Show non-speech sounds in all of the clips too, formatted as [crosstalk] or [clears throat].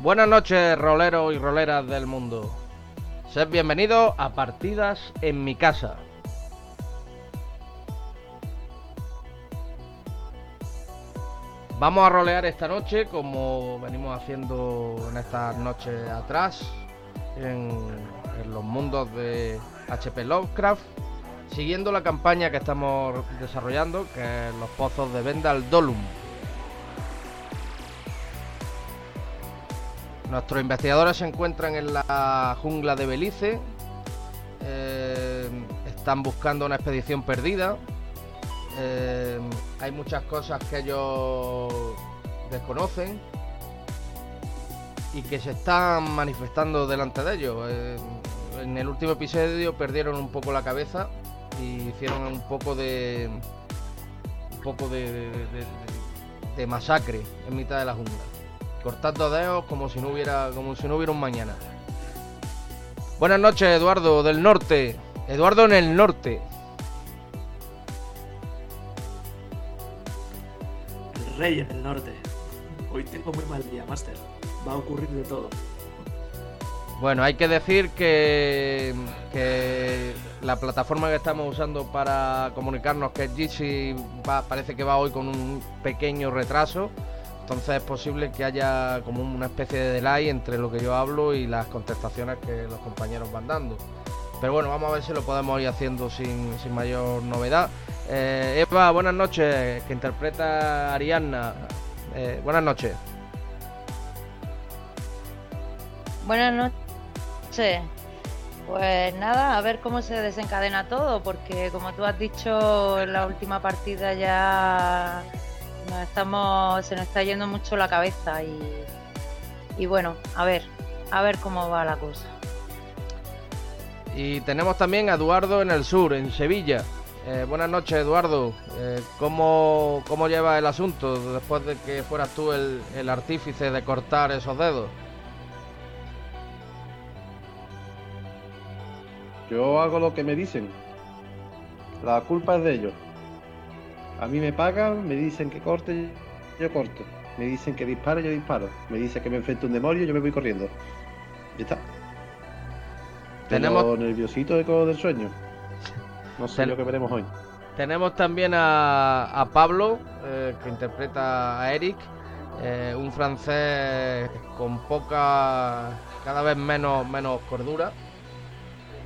Buenas noches, roleros y roleras del mundo. Sed bienvenidos a Partidas en mi casa. Vamos a rolear esta noche como venimos haciendo en estas noches atrás en, en los mundos de HP Lovecraft, siguiendo la campaña que estamos desarrollando, que es los pozos de Vendal Dolum. Nuestros investigadores se encuentran en la jungla de Belice. eh, están buscando una expedición perdida. eh, hay muchas cosas que ellos desconocen y que se están manifestando delante de ellos. Eh, en el último episodio perdieron un poco la cabeza y hicieron un poco de un poco de, de- masacre en mitad de la jungla cortando dedos como si no hubiera como si no hubiera un mañana buenas noches Eduardo del norte Eduardo en el norte El rey en el norte. Hoy tengo muy mal día, Master. Va a ocurrir de todo. Bueno, hay que decir que, que la plataforma que estamos usando para comunicarnos, que es Jitsi, parece que va hoy con un pequeño retraso. Entonces es posible que haya como una especie de delay entre lo que yo hablo y las contestaciones que los compañeros van dando. Pero bueno, vamos a ver si lo podemos ir haciendo sin, sin mayor novedad. Eh, Eva, buenas noches, que interpreta a Ariadna. Eh, buenas noches. Buenas noches. Pues nada, a ver cómo se desencadena todo, porque como tú has dicho en la última partida ya nos estamos, se nos está yendo mucho la cabeza y, y bueno, a ver, a ver cómo va la cosa. Y tenemos también a Eduardo en el sur, en Sevilla. Eh, buenas noches, Eduardo. Eh, ¿cómo, ¿Cómo lleva el asunto después de que fueras tú el, el artífice de cortar esos dedos? Yo hago lo que me dicen. La culpa es de ellos. A mí me pagan, me dicen que corte, yo corto. Me dicen que dispare, yo disparo. Me dicen que me enfrento a un demonio, yo me voy corriendo. Ya está. Tenemos- nerviosito de del sueño. No sé Ten- lo que veremos hoy. Tenemos también a, a Pablo, eh, que interpreta a Eric, eh, un francés con poca, cada vez menos, menos cordura.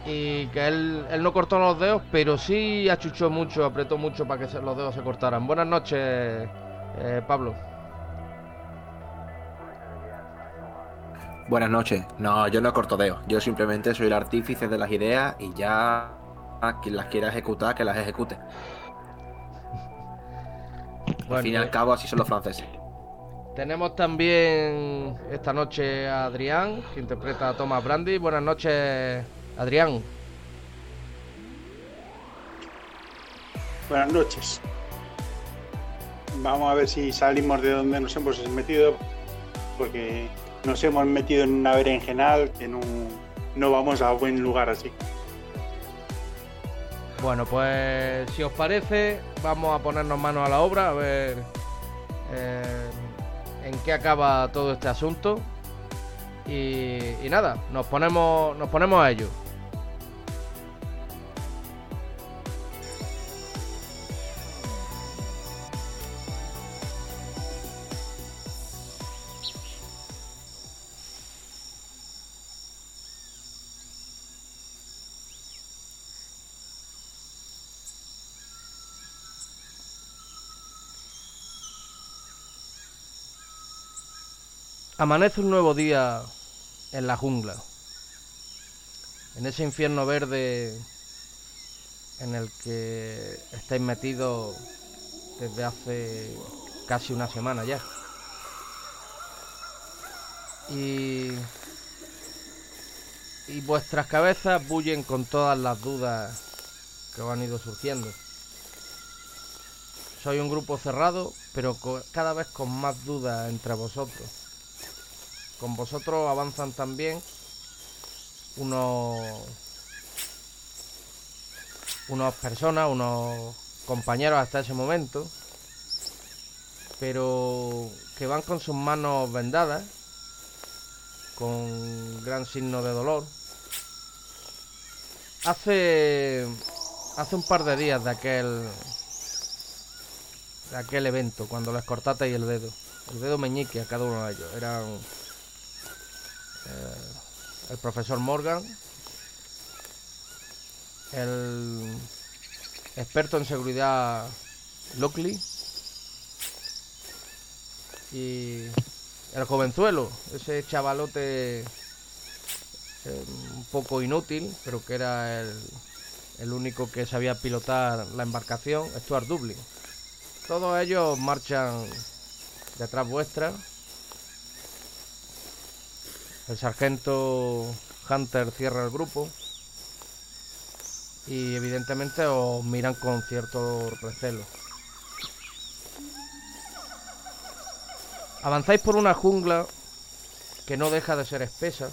Y que él, él no cortó los dedos, pero sí achuchó mucho, apretó mucho para que los dedos se cortaran. Buenas noches, eh, Pablo. Buenas noches. No, yo no corto dedos. Yo simplemente soy el artífice de las ideas y ya quien las quiera ejecutar, que las ejecute. al fin y al pues- cabo, así son los franceses. Tenemos también esta noche a Adrián, que interpreta a Thomas Brandy. Buenas noches, Adrián. Buenas noches. Vamos a ver si salimos de donde nos hemos metido, porque nos hemos metido en una berenjenal que no, no vamos a buen lugar así. Bueno, pues si os parece, vamos a ponernos manos a la obra, a ver eh, en qué acaba todo este asunto. Y, y nada, nos ponemos, nos ponemos a ello. Amanece un nuevo día en la jungla. En ese infierno verde en el que estáis metidos desde hace casi una semana ya. Y, y vuestras cabezas bullen con todas las dudas que os han ido surgiendo. Soy un grupo cerrado, pero cada vez con más dudas entre vosotros. Con vosotros avanzan también unos unas personas, unos compañeros hasta ese momento, pero que van con sus manos vendadas con gran signo de dolor. Hace hace un par de días de aquel de aquel evento cuando les cortasteis el dedo, el dedo meñique a cada uno de ellos. Eran el profesor Morgan, el experto en seguridad Lockley y el jovenzuelo, ese chavalote eh, un poco inútil, pero que era el, el único que sabía pilotar la embarcación, Stuart Dublin. Todos ellos marchan detrás vuestra. El sargento Hunter cierra el grupo. Y evidentemente os miran con cierto recelo. Avanzáis por una jungla que no deja de ser espesa,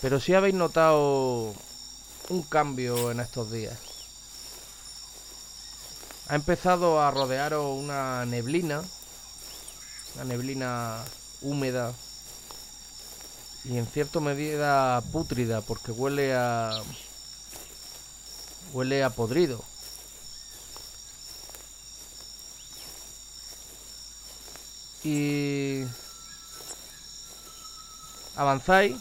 pero sí habéis notado un cambio en estos días. Ha empezado a rodearos una neblina, una neblina húmeda y en cierta medida pútrida porque huele a huele a podrido. Y avanzáis,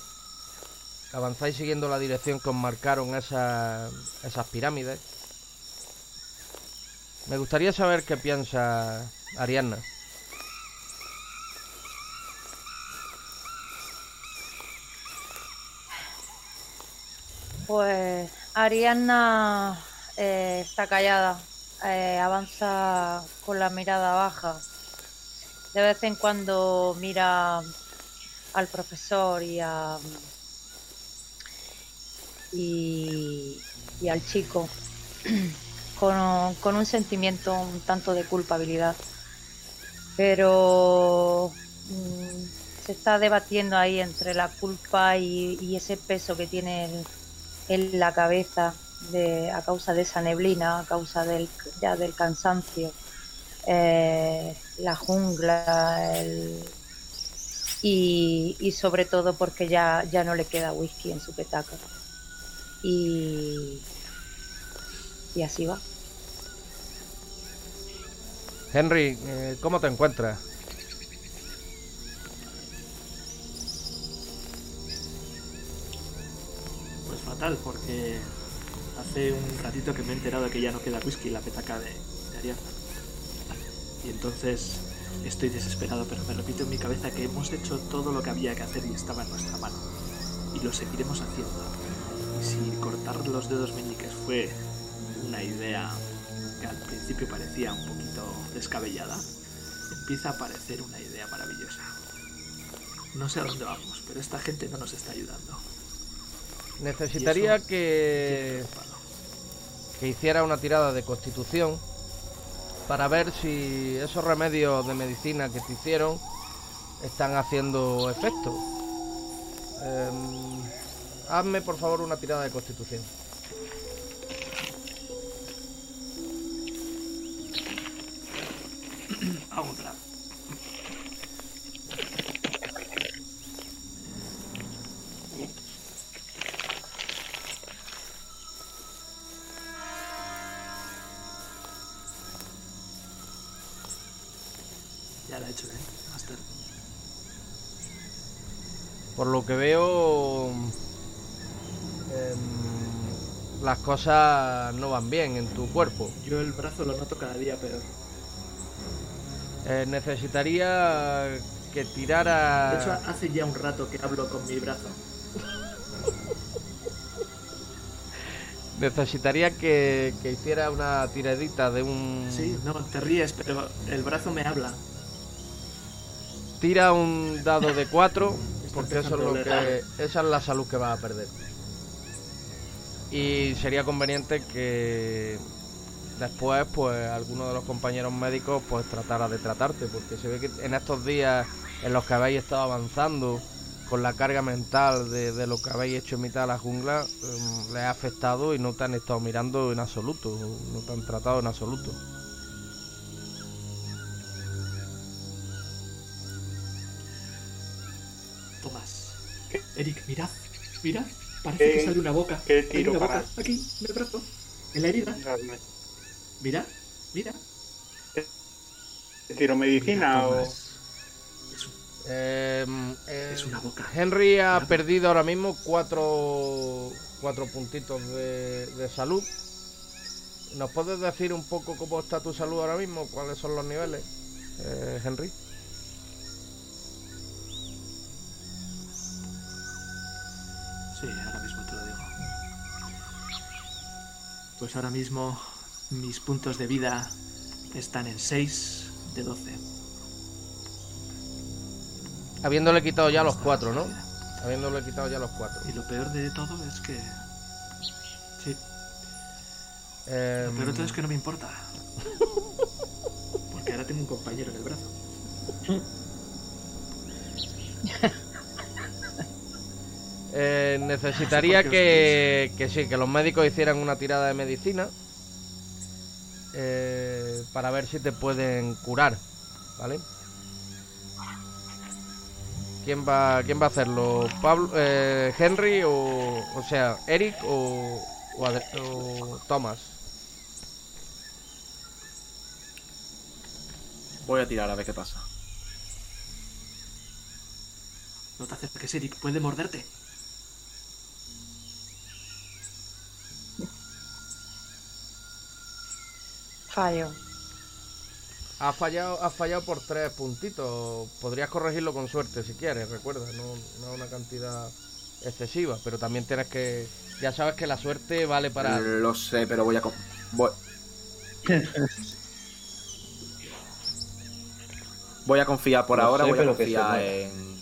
avanzáis siguiendo la dirección que os marcaron esas, esas pirámides. Me gustaría saber qué piensa Ariadna. Ariadna eh, está callada, eh, avanza con la mirada baja. De vez en cuando mira al profesor y a y, al chico [clears throat] con, con un sentimiento un tanto de culpabilidad. Pero mm, se está debatiendo ahí entre la culpa y, y ese peso que tiene en, en la cabeza de, a causa de esa neblina, a causa del, ya del cansancio, eh, la jungla y, y sobre todo porque ya, ya no le queda whisky en su petaca. Y, y así va. Henry, eh, ¿cómo te encuentras? Porque hace un ratito que me he enterado de que ya no queda whisky en la petaca de, de. Y entonces estoy desesperado, pero me repito en mi cabeza que hemos hecho todo lo que había que hacer y estaba en nuestra mano. Y lo seguiremos haciendo. Y si cortar los dedos meñiques fue una idea que al principio parecía un poquito descabellada, empieza a parecer una idea maravillosa. No sé a dónde vamos, pero esta gente no nos está ayudando. Necesitaría que, que hiciera una tirada de constitución para ver si esos remedios de medicina que te hicieron están haciendo efecto. Em, hazme por favor una tirada de constitución. a otra. Ya Por lo que veo, em, las cosas no van bien en tu cuerpo. Yo el brazo lo noto cada día peor. Eh, necesitaría que tirara... De hecho, hace ya un rato que hablo con mi brazo. [laughs] Necesitaría que, que hiciera una tiradita de un... Sí, no, te ríes, pero el brazo me habla. Tira un dado de 4, Está [laughs] porque eso es lo que... Esa es la salud que vas a perder. Y sería conveniente que después, pues, alguno de los compañeros médicos, pues, tratara de tratarte, porque se ve que en estos días en los que habéis estado avanzando con la carga mental de, de lo que habéis hecho en mitad de la jungla, em, les ha afectado y no te han estado mirando en absoluto, no te han tratado en absoluto. Eric, mirad, mirad. Parece que ¿Qué- sale una boca. qué Hay tiro una para- boca aquí, en el brazo. En la herida. Mira, mira. ¿Tiro medicina Mira, o.? Es, un- Eh, eh, es una boca. Henry ha Mira. perdido ahora mismo cuatro, cuatro puntitos de, de salud. ¿Nos puedes decir un poco cómo está tu salud ahora mismo? ¿Cuáles son los niveles, eh, Henry? Pues ahora mismo mis puntos de vida están en 6 de 12. Habiéndole quitado ya los cuatro, ¿no? Habiéndole quitado ya los cuatro. Y lo peor de todo es que... Sí, Eh, lo peor de todo es que no me importa. Porque ahora tengo un compañero en el brazo. [laughs] eh, necesitaría que, que sí, que los médicos hicieran una tirada de medicina eh, para ver si te pueden curar, ¿vale? ¿Quién va, quién va a hacerlo? Pablo, eh, Henry o, o sea, Eric o, o, o Thomas. Voy a tirar a ver qué pasa. No te acerques, Eric, puede morderte. Fallo. Has fallado, has fallado por tres puntitos. Podrías corregirlo con suerte si quieres, recuerda, no, una cantidad excesiva, pero también tienes que. Ya sabes que la suerte vale para. Lo sé, pero voy a... Voy... [laughs] voy a confiar por Lo ahora, sé, voy a confiar en...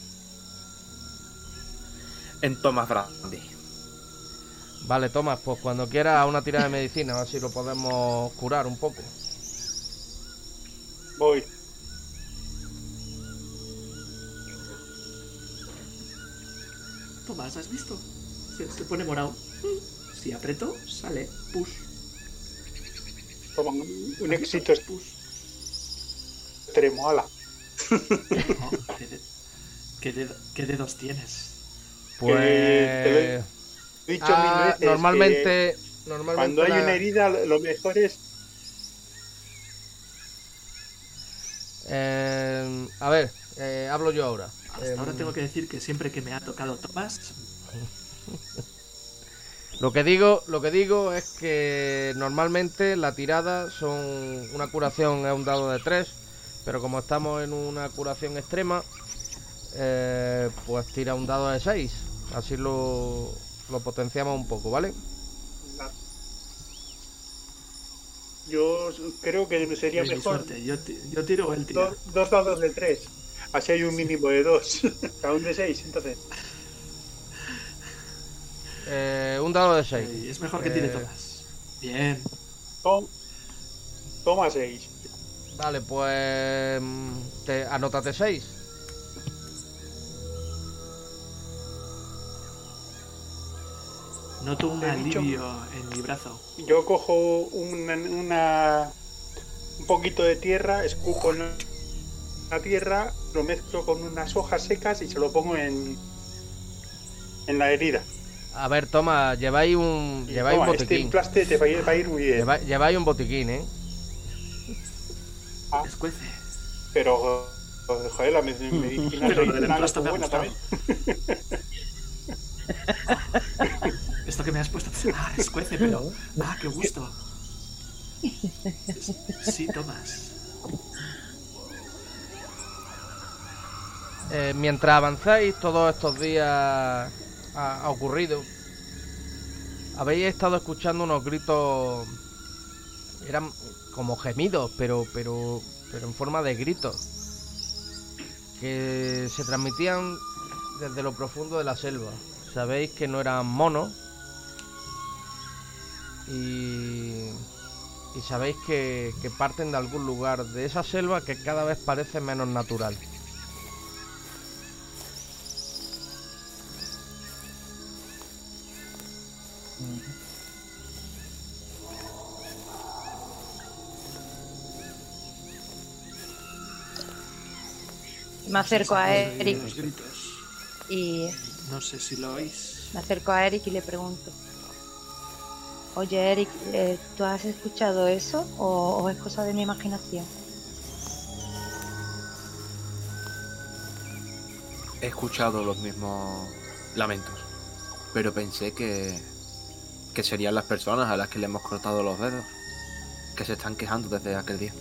En Thomas Brandy. Vale, Tomás, pues cuando quieras una tirada de medicina, a ver si lo podemos curar un poco. Voy. Tomás, ¿has visto? Se, se pone morado. Si aprieto, sale. Push. Toma un, un éxito Push. extremo, ala. [laughs] ¿qué, de- qué dedo- qué dedos tienes? Pues. Te He dicho ah, mil veces. que normalmente. Normalmente. Cuando hay la- una herida, lo mejor es. eh, a ver, eh, hablo yo ahora. Hasta Eh, ahora tengo que decir que siempre que me ha tocado Tomás, [laughs] Lo que digo, lo que digo es que normalmente la tirada son una curación es un dado de 3, pero como estamos en una curación extrema, eh, pues tira un dado de 6. Así lo, lo potenciamos un poco, ¿vale? Yo creo que sería mejor suerte. Yo, yo tiro o él tira. do- dos dados de tres. Así hay un mínimo de dos. Cada [laughs] un de seis, entonces. Eh, un dado de 6. Eh, es mejor que tire Eh, Tomás. Bien. Tom- toma seis. Vale, pues mm, te, anótate 6. Noto un dicho- alivio en mi brazo. Yo cojo una, una- un poquito de tierra, escupo en la tierra, lo mezclo con unas hojas secas y se lo pongo en, en la herida. A ver, toma, lleváis un, Y lleváis un este botiquín. emplaste te va a ir, va a ir muy bien. Lleva- lleváis un botiquín, ¿eh? Ah. Escuece. Pero, joder, la me- [laughs] medicina Pero lo del es me ha gustado. también. [laughs] Esto que me has puesto. Ah, escuece, pero. Ah, qué gusto. Sí, Tomás. Eh, mientras avanzáis, todos estos días ha, ha ocurrido. Habéis estado escuchando unos gritos. Eran como gemidos, pero, pero, pero en forma de gritos. Que se transmitían desde lo profundo de la selva. Sabéis que no eran monos. Y, y sabéis que, que parten de algún lugar de esa selva que cada vez parece menos natural. Me acerco a Eric. Y No sé si lo oís. me acerco a Eric y le pregunto. Oye, Eric, eh, ¿tú has escuchado eso o, o es cosa de mi imaginación? He escuchado los mismos lamentos, pero pensé que, que serían las personas a las que le hemos cortado los dedos, que se están quejando desde aquel día.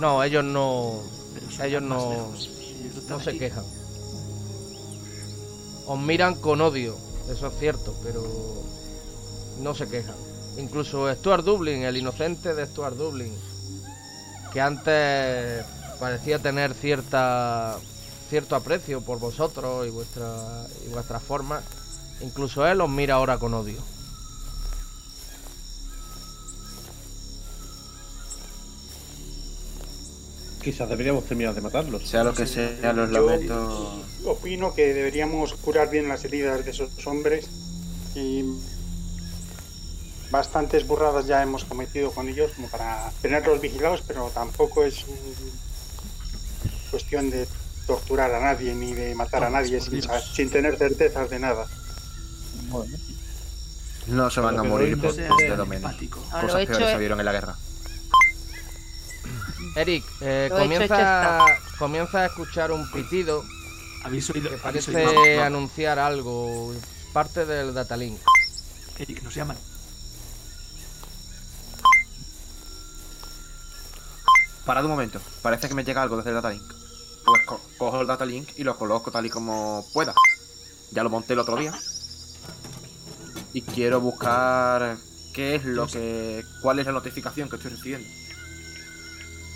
No, ellos no, ellos no, lejos. Ellos no se quejan. Os miran con odio, eso es cierto, pero no se quejan. Incluso Stuart Dublin, el inocente de Stuart Dublin, que antes parecía tener cierta cierto aprecio por vosotros y vuestra y vuestras formas, incluso él os mira ahora con odio. Quizás deberíamos terminar de matarlos. Sea lo que sea, los Yo lamentos... opino que deberíamos curar bien las heridas de esos hombres y bastantes burradas ya hemos cometido con ellos como para tenerlos vigilados, pero tampoco es cuestión de torturar a nadie ni de matar a nadie por sin, tener certezas de nada. No se van a Lo morir por seas un dedo menos. lo Cosas peores es- se vieron en la guerra. Eric, eh, Lo hecho, hecho comienza, comienza a escuchar un pitido Habéis oído. que habéis parece oído- no, no. anunciar algo, parte del datalink. Eric, nos llaman. Parad un momento, parece que me llega algo desde el datalink. Pues co- cojo el datalink y lo coloco tal y como pueda. Ya lo monté el otro día. Y quiero buscar qué es lo que. cuál es la notificación que estoy recibiendo.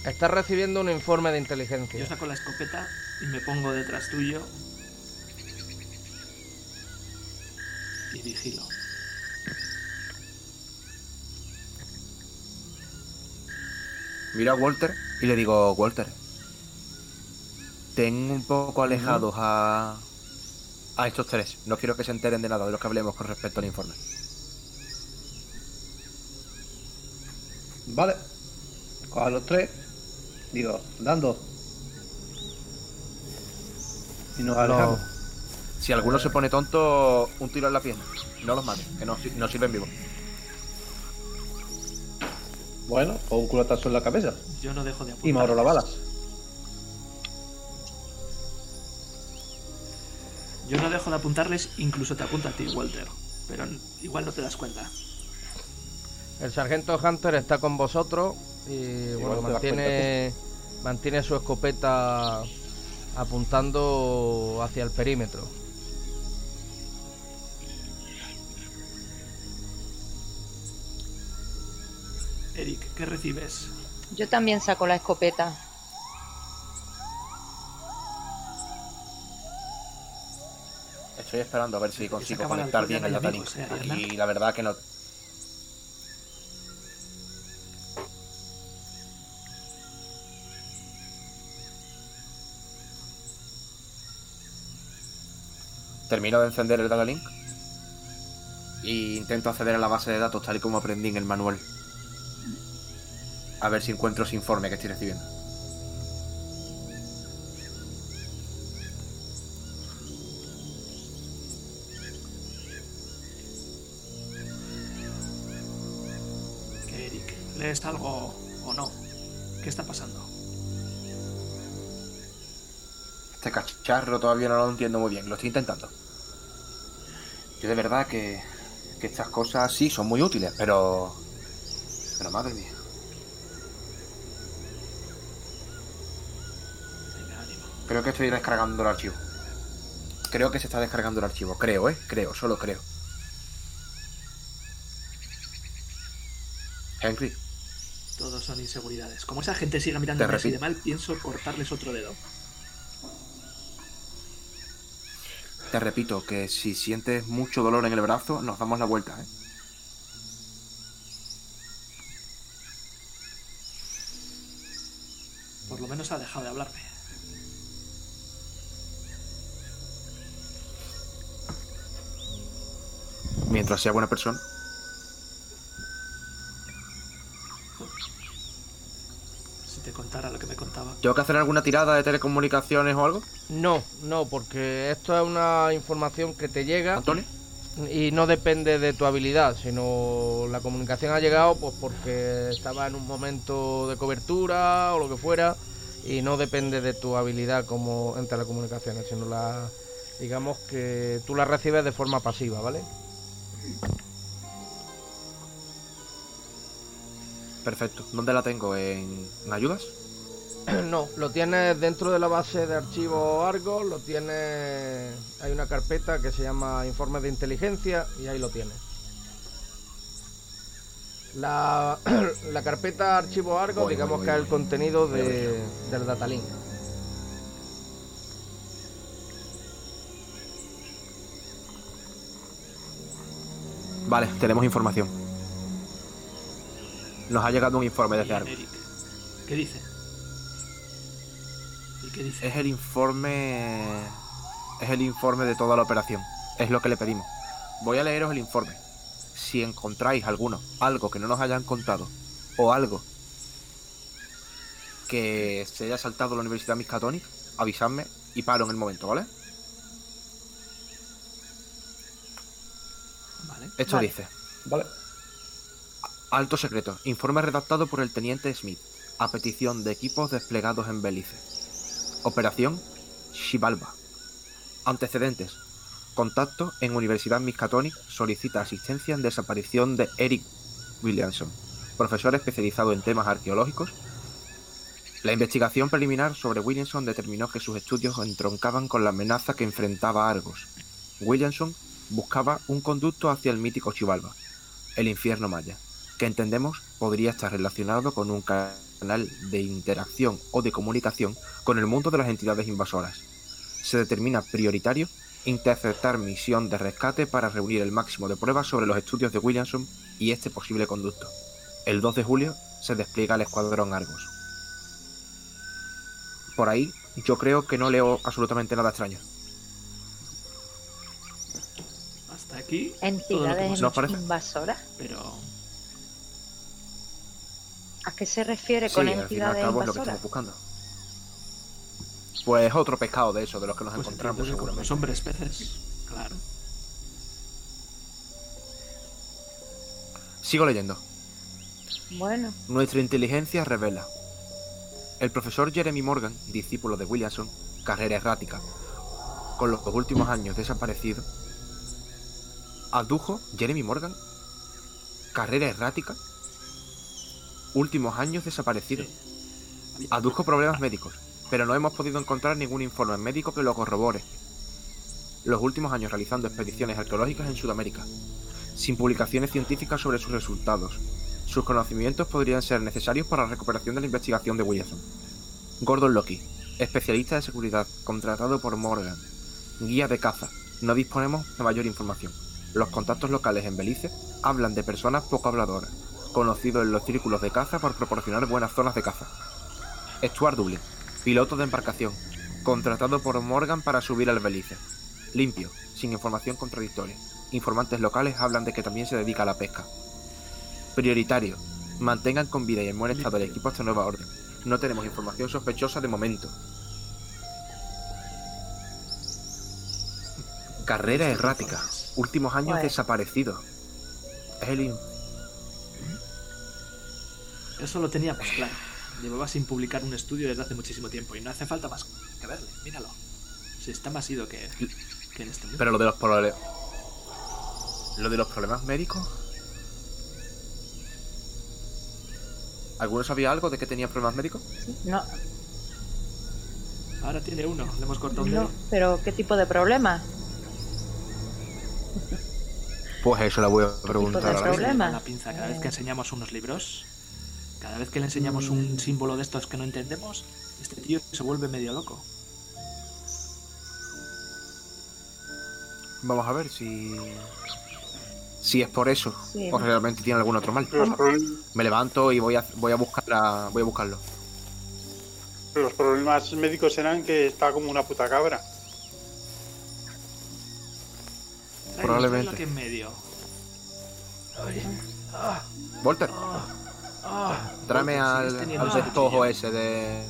Estás recibiendo un informe de Yo inteligencia. saco la escopeta y me pongo detrás tuyo. Y vigilo. Miro a Walter y le digo, Walter, ten un poco alejados a. a estos tres. No quiero que se enteren de nada de lo que hablemos con respecto al informe. Vale. Cojo a los tres. Digo, dando. Y nos alejamos. Si alguno se pone tonto, un tiro en la pierna. No los mates, que no, no sirven vivos. Bueno, o un culatazo en la cabeza. Yo no dejo de apuntar. Y me ahorro las balas. Yo no dejo de apuntarles, incluso te apunta a ti, Walter. Pero igual no te das cuenta. El sargento Hunter está con vosotros y bueno, no te das mantiene, mantiene su escopeta apuntando hacia el perímetro. Eric, ¿qué recibes? Yo también saco la escopeta. Estoy esperando a ver si consigo conectar bien el datalink. eh. Y la verdad que no. Termino de encender el datalink y intento acceder a la base de datos tal y como aprendí en el manual. A ver si encuentro ese informe que estoy recibiendo. ¿Qué, Eric? ¿Lees algo Cacharro todavía no lo entiendo muy bien, lo estoy intentando. Yo de verdad que, que estas cosas sí son muy útiles, pero... Pero madre mía. Creo que estoy descargando el archivo. Creo que se está descargando el archivo. Creo, ¿eh? Creo, solo creo. Henry, Todos son inseguridades. Como esa gente siga mirando así de mal, pienso cortarles otro dedo. Te repito que si sientes mucho dolor en el brazo, nos damos la vuelta, ¿eh? Por lo menos ha dejado de hablarme. Mientras sea buena persona. Si te contara lo que me contaba. ¿Tengo que hacer alguna tirada de telecomunicaciones o algo? No, no, porque esto es una información que te llega Antonio. y no depende de tu habilidad, sino la comunicación ha llegado pues porque estaba en un momento de cobertura o lo que fuera y no depende de tu habilidad como en telecomunicaciones, sino la digamos que tú la recibes de forma pasiva, ¿vale? Perfecto. ¿Dónde la tengo? ¿En, en ayudas? No, lo tienes dentro de la base de archivos Argos, lo tienes... Hay una carpeta que se llama informes de inteligencia y ahí lo tienes. La, [clears throat] la carpeta archivos Argos, Voy, digamos voy, que es el voy. contenido de, del datalink. Vale, tenemos información. Nos ha llegado un informe desde Argos. ¿Qué dice? ¿Y qué dice? Es el informe. Es el informe de toda la operación. Es lo que le pedimos. Voy a leeros el informe. Si encontráis alguno, algo que no nos hayan contado, o algo que se haya saltado la Universidad Miskatonic, avisadme y paro en el momento, ¿vale? Vale. Esto Vale. dice. Vale. Alto secreto. Informe redactado por el teniente Smith. A petición de equipos desplegados en Belice. Operación Xibalba. Antecedentes. Contacto en Universidad Miskatonic solicita asistencia en desaparición de Eric Williamson, profesor especializado en temas arqueológicos. La investigación preliminar sobre Williamson determinó que sus estudios entroncaban con la amenaza que enfrentaba Argos. Williamson buscaba un conducto hacia el mítico Xibalba, el infierno maya, que entendemos podría estar relacionado con un canal de interacción o de comunicación con el mundo de las entidades invasoras. Se determina prioritario interceptar misión de rescate para reunir el máximo de pruebas sobre los estudios de Williamson y este posible conducto. El 2 de julio se despliega el escuadrón Argos. Por ahí, yo creo que no leo absolutamente nada extraño. Hasta aquí. Entidades invasoras. Pero ¿A qué se refiere Sí, con al fin y al entidades cabo es lo que estamos buscando. Pues otro pescado de eso, de los que nos pues encontramos seguramente. los hombres peces. Claro. Sigo leyendo. Bueno, Nuestra inteligencia revela. El profesor Jeremy Morgan, discípulo de Williamson, carrera errática, con los últimos años desaparecido, adujo Jeremy Morgan, carrera errática, últimos años desaparecido. Adujo problemas médicos, pero no hemos podido encontrar ningún informe médico que lo corrobore. Los últimos años realizando expediciones arqueológicas en Sudamérica, sin publicaciones científicas sobre sus resultados. Sus conocimientos podrían ser necesarios para la recuperación de la investigación de Williamson. Gordon Loki, especialista de seguridad, contratado por Morgan. Guía de caza. No disponemos de mayor información. Los contactos locales en Belice hablan de personas poco habladoras, conocido en los círculos de caza por proporcionar buenas zonas de caza. Stuart Dublin, piloto de embarcación, contratado por Morgan para subir al Belice. Limpio, sin información contradictoria. Informantes locales hablan de que también se dedica a la pesca. Prioritario, mantengan con vida y en buen estado el equipo hasta nueva orden. No tenemos información sospechosa de momento. Carrera errática. Últimos años desaparecido. Es el Eso lo teníamos claro. Llevaba sin publicar un estudio desde hace muchísimo tiempo y no hace falta más que verle. Míralo. Si está más ido que, que en este mundo. Pero lo de los problemas. Lo de los problemas médicos. ¿Alguno sabía algo de que tenía problemas médicos? no, Ahora tiene uno. Le hemos cortado un no, dedo. pero ¿qué tipo de problema? Pues eso la voy a preguntar preguntar de ahora mismo. problema? La pinza. Cada vez que enseñamos unos libros, cada vez que le enseñamos un símbolo de estos que no entendemos, este tío se vuelve medio loco. Vamos a ver si. Si es por eso. Sí. O realmente tiene algún otro mal. Me levanto y voy a, voy a buscar a- voy a buscarlo. los problemas médicos serán que está como una puta cabra. Probablemente. aquí en medio. Walter, Tráeme al, teniendo al cuchillo. ese de.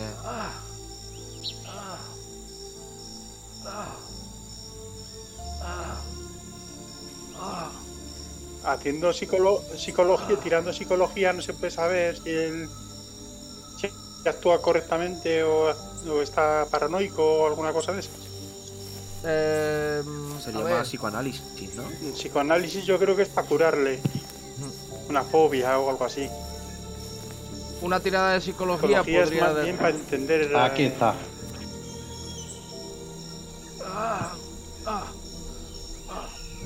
Haciendo psicolo- psicología, tirando psicología, no se puede saber si él si actúa correctamente o, o está paranoico o alguna cosa de esas. Eh, Sería a ver, más psicoanálisis, ¿no? El psicoanálisis yo creo que es para curarle una fobia o algo así. Una tirada de psicología, Psicología es podría más de- bien para entender. Aquí está.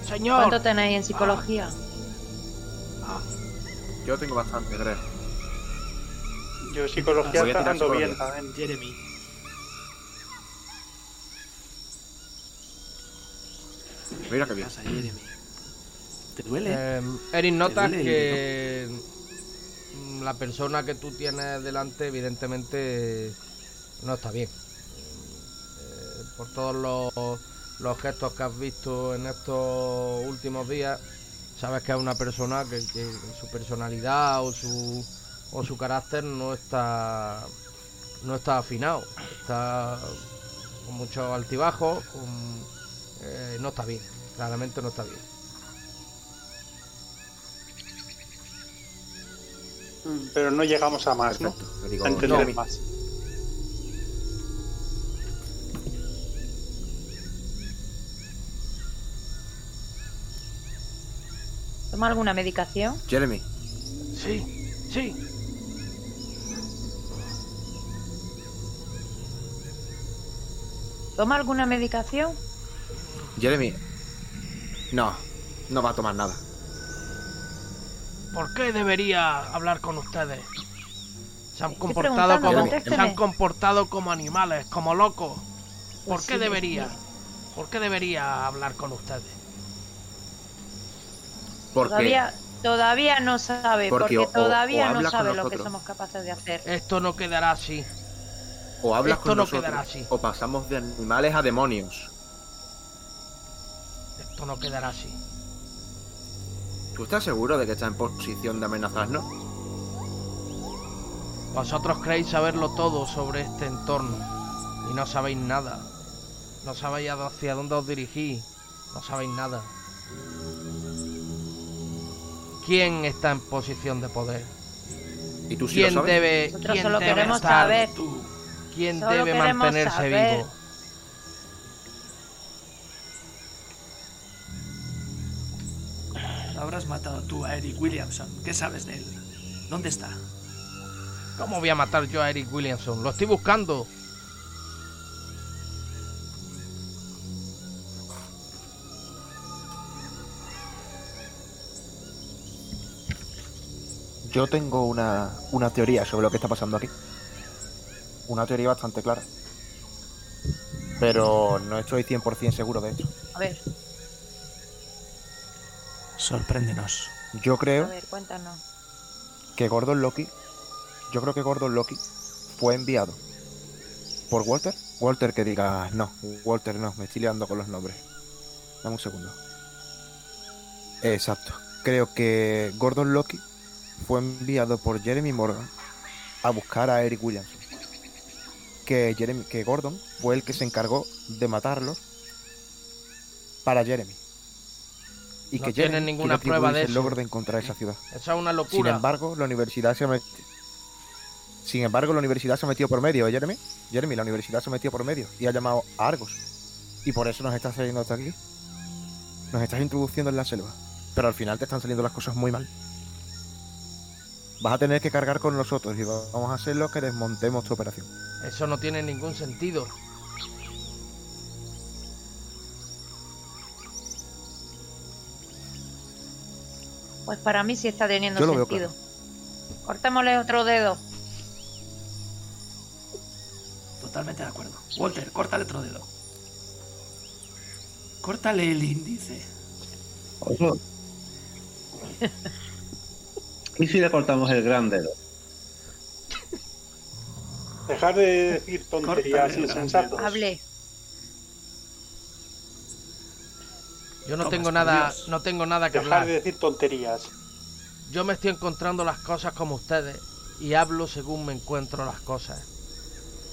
Señor, ¿Cuánto tenéis en psicología? Yo tengo bastante, creo. Yo psicología está tirar ando bien también. Jeremy. Mira qué ¿Qué bien. pasa, Jeremy? ¿Te duele? Eh, Erin, notas duele el que la persona que tú tienes delante, evidentemente, no está bien. Eh, por todos los, gestos que has visto en estos últimos días, sabes que es una persona que, su personalidad o su, o su carácter no está, no está afinado. Está con muchos altibajos, eh, no está bien. Claramente no está bien. Pero no llegamos a más, ¿no? Perfecto. Le digo, A entender más. ¿Toma alguna medicación? Jeremy, Sí, sí. ¿Toma alguna medicación? Jeremy. No, no va a tomar nada. ¿Por qué debería hablar con ustedes? Se han comportado como se han comportado como animales, como locos. ¿Por Pues qué sí, debería? sí. ¿Por qué debería hablar con ustedes? Porque Todavía, todavía no sabe, Porque porque, o- o- todavía o no sabe lo que somos capaces de hacer. Esto no quedará así. o hablas esto con no nosotros quedará así. o pasamos de animales a demonios. Esto no quedará así. ¿Tú estás seguro de que está en posición de amenazarnos? Vosotros creéis saberlo todo sobre este entorno y no sabéis nada. No sabéis hacia dónde os dirigís. No sabéis nada. ¿Quién está en posición de poder? ¿Y tú sí lo ¿Quién sabes? debe, Nosotros quién solo debe queremos estar- saber. Tú. ¿Quién Solo debe queremos mantenerse saber. vivo? Habrás matado tú a Eric Williamson. ¿Qué sabes de él? ¿Dónde está? ¿Cómo voy a matar yo a Eric Williamson? Lo estoy buscando. Yo tengo una, una teoría sobre lo que está pasando aquí. Una teoría bastante clara. Pero no estoy 100% seguro de esto. A ver, Sorpréndenos. Yo a creo ver, cuéntanos. que Gordon Loki. Yo creo que Gordon Loki fue enviado por Walter. Walter que diga. No, Walter no, me estoy liando con los nombres. Dame un segundo. Exacto. Creo que Gordon Loki fue enviado por Jeremy Morgan a buscar a Eric Williamson. Que, Jeremy, que Gordon fue el que se encargó de matarlos para Jeremy. Y No que tienen ninguna prueba de el eso. logro de encontrar esa ciudad. Esa es una Sin locura. embargo, la universidad se metió. Sin embargo, la universidad se metió por medio, ¿eh, Jeremy? Jeremy, la universidad se metió por medio y ha llamado a Argos. Y por eso nos estás trayendo hasta aquí. Nos estás introduciendo en la selva. Pero al final te están saliendo las cosas muy mal. Vas a tener que cargar con nosotros y vamos a hacer lo que desmontemos tu operación. Eso no tiene ningún sentido. Pues para mí sí está teniendo Yo lo veo sentido. Cortémosle otro dedo. Totalmente de acuerdo. Walter, córtale otro dedo. Córtale el índice. Oso. ¿Y si le cortamos el gran dedo? Dejar de decir tonterías insensatas. Hable. Yo no tengo nada, Dios. no tengo nada que Dejar hablar. de decir tonterías. Yo me estoy encontrando las cosas como ustedes y hablo según me encuentro las cosas.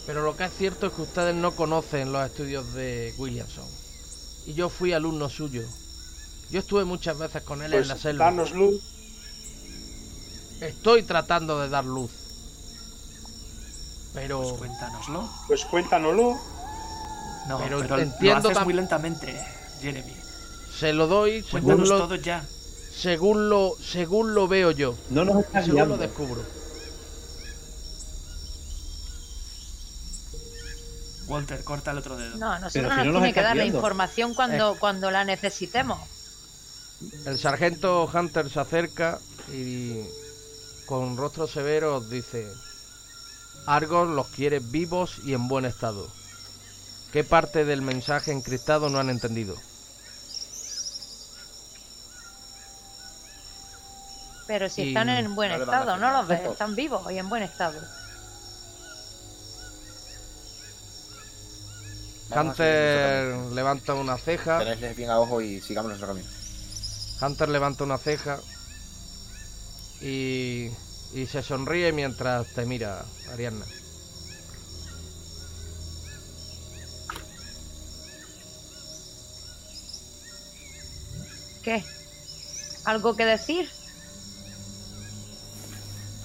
Pero lo que es cierto es que ustedes no conocen los estudios de Williamson. Y yo fui alumno suyo. Yo estuve muchas veces con él en la Pues selva. danos luz. Estoy tratando de dar luz. Pero Pues cuéntanoslo. Pues cuéntanoslo. No, Pero pero, entiendo lo haces muy lentamente, Jeremy. Se lo doy según Cuéntanos lo, todo ya. según lo según lo veo yo. No nos está Según lo descubro. Walter, corta el otro dedo. No, nosotros Pero si nos no nos tiene que estás dar la información cuando, cuando la necesitemos. El sargento Hunter se acerca y con rostro severo os dice: Argos los quiere vivos y en buen estado. ¿Qué parte del mensaje encriptado no han entendido? Pero si Y están en buen estado, no los ves, están vivos y en buen estado. Hunter levanta una ceja. Tenedles bien a ojo y sigamos nuestro camino. Hunter levanta una ceja y, y se sonríe mientras te mira, Ariadna. ¿Qué? ¿Algo que decir?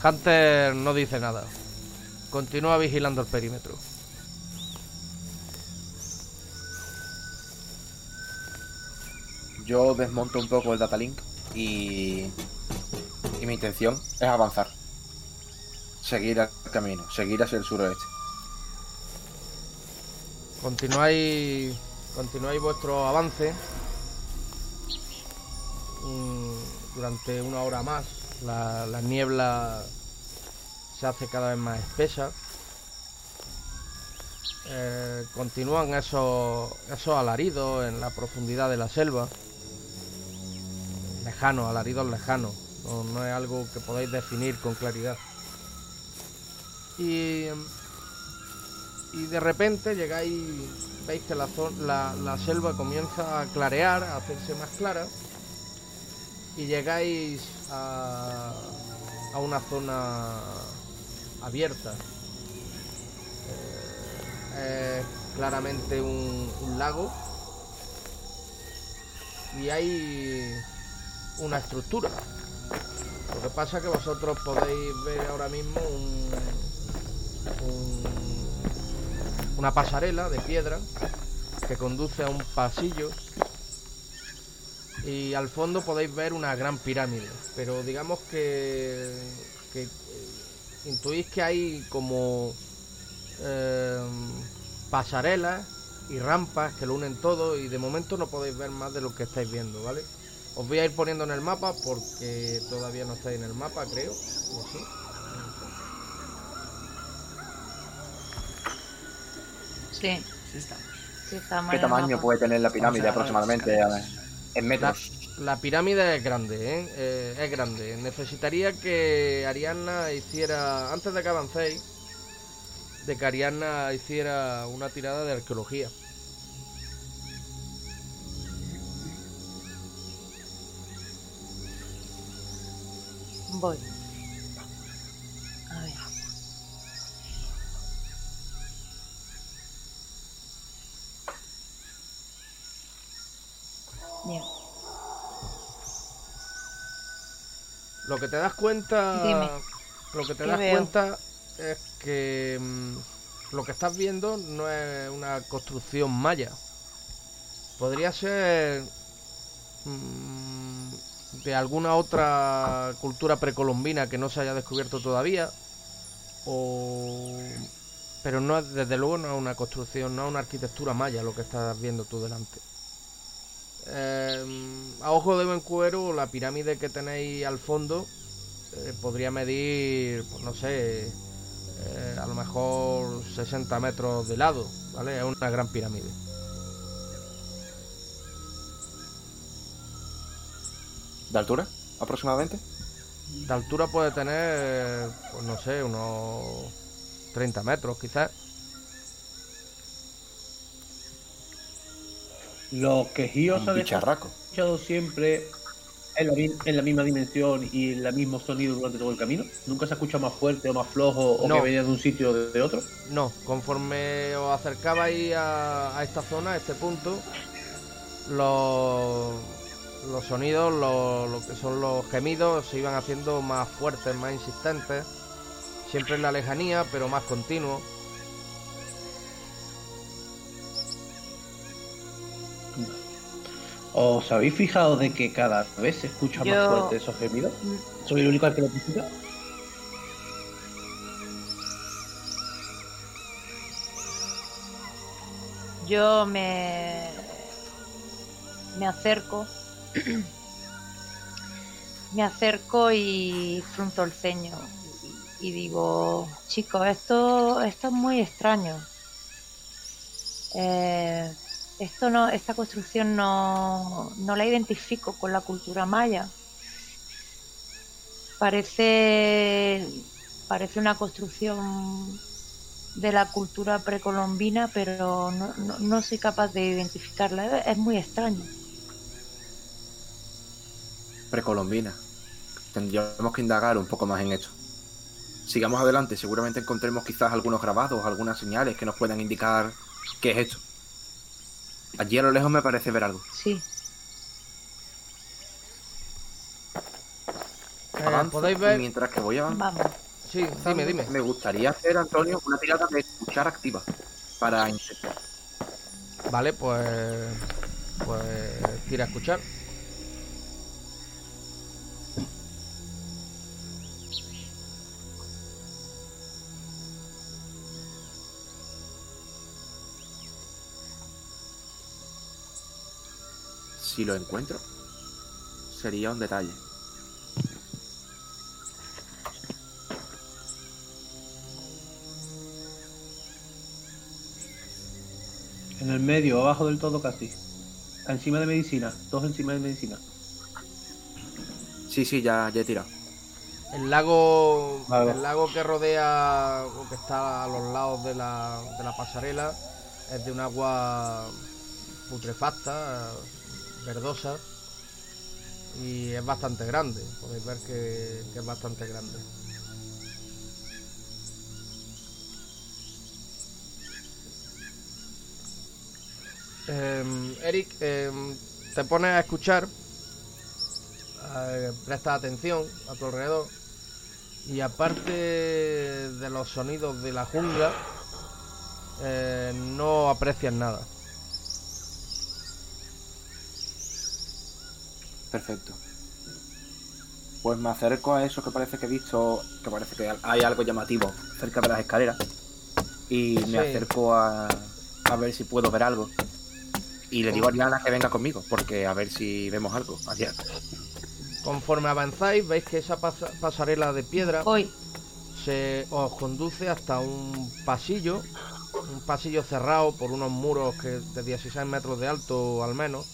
Hunter no dice nada. Continúa vigilando el perímetro. Yo desmonto un poco el datalink y. Y mi intención es avanzar. Seguir el camino, seguir hacia el suroeste. Continuáis, continuáis vuestro avance mm, durante una hora más. La, la niebla se hace cada vez más espesa. Eh, continúan esos, esos alaridos en la profundidad de la selva. Lejanos, alaridos lejanos. No, es algo que podáis definir con claridad. Y y de repente llegáis, veis que la, la selva comienza a clarear, a hacerse más clara, y llegáis a, una zona abierta. Eh, claramente un, lago y hay una estructura. Lo que pasa es que vosotros podéis ver ahora mismo un- una pasarela de piedra que conduce a un pasillo y al fondo podéis ver una gran pirámide. Pero digamos que, que, eh, intuís que hay como eh, pasarelas y rampas que lo unen todo y de momento no podéis ver más de lo que estáis viendo vale os voy a ir poniendo en el mapa porque todavía no estáis en el mapa creo. O sí Sí, Sí estamos. sí, estamos ¿Qué tamaño puede tener la pirámide aproximadamente a- eh, en metros? La pirámide es grande, ¿eh? Eh, es grande. Necesitaría que Ariana hiciera, antes de que avancéis, de que Ariana hiciera una tirada de arqueología. Voy. A ver. Bien. Lo que te das cuenta, Dime. lo que te ¿Qué das veo? cuenta es que mm, lo que estás viendo no es una construcción maya. Podría ser mm, de alguna otra cultura precolombina que no se haya descubierto todavía. O pero no es, desde luego no es una construcción, no es una arquitectura maya lo que estás viendo tú delante. Eh, a ojo de buen cuero, la pirámide que tenéis al fondo eh, podría medir, pues no sé, eh, a lo mejor 60 metros de lado, ¿vale? Es una gran pirámide. ¿De altura? ¿Aproximadamente? De altura puede tener, pues no sé, unos 30 metros quizás. Lo que Gio se Un ha escuchado siempre en la, mi- en la misma dimensión y en el mismo sonido durante todo el camino? ¿Nunca se escucha más fuerte o más flojo o No. que venía de un sitio o de, de otro? No, conforme os acercabais a, a esta zona, a este punto, los, los sonidos, los- lo que son los gemidos, se iban haciendo más fuertes, más insistentes, siempre en la lejanía, pero más continuos. ¿Os habéis fijado de que cada vez se escucha Yo- más fuerte esos gemidos? ¿Soy el único al que lo escucha? Yo me, me acerco, me acerco y frunto el ceño y digo, chicos, esto, esto es muy extraño. Eh, esto no, esta construcción no, no la identifico con la cultura maya. Parece, parece una construcción de la cultura precolombina, pero no, no, no soy capaz de identificarla. Es muy extraño. Precolombina. Tendríamos que indagar un poco más en esto. Sigamos adelante, seguramente encontremos quizás algunos grabados, algunas señales que nos puedan indicar qué es esto. Allí a lo lejos me parece ver algo. Sí. Eh, Podéis ver... mientras que voy avanzando, Vamos. Sí, dime, dime. me gustaría hacer, Antonio, una tirada de escuchar activa para intentar. Vale, pues... Pues tira a escuchar. Si lo encuentro, sería un detalle. En el medio, abajo del todo casi. Encima de medicina, dos encima de medicina. Sí, sí, ya, ya he tirado. El lago, Vale. el lago que rodea o que está a los lados de la, de la pasarela es de un agua putrefacta, verdosa y es bastante grande. Podéis ver que, es bastante grande. Em, Eric, em, te pones a escuchar, eh, presta atención a tu alrededor y aparte de los sonidos de la jungla, eh, no aprecias nada. Perfecto. Pues me acerco a eso que parece que he visto, que parece que hay algo llamativo cerca de las escaleras. Y me Sí. acerco a, a ver si puedo ver algo. Y le digo a Ariana que venga conmigo, porque a ver si vemos algo. Ariana. Conforme avanzáis, veis que esa pasa- pasarela de piedra Hoy. se os conduce hasta un pasillo, un pasillo cerrado por unos muros que de 16 metros de alto al menos,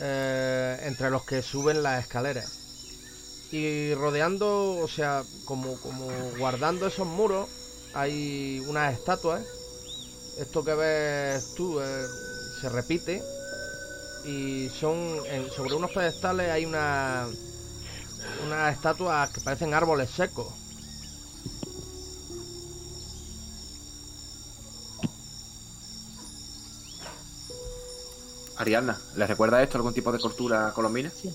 eh, entre los que suben las escaleras. Y rodeando, o sea, como, como guardando esos muros, hay unas estatuas. Esto que ves tú eh, se repite. Y son sobre unos pedestales hay una unas estatuas que parecen árboles secos. Ariana, ¿le recuerda esto algún tipo de cultura colombina? Sí.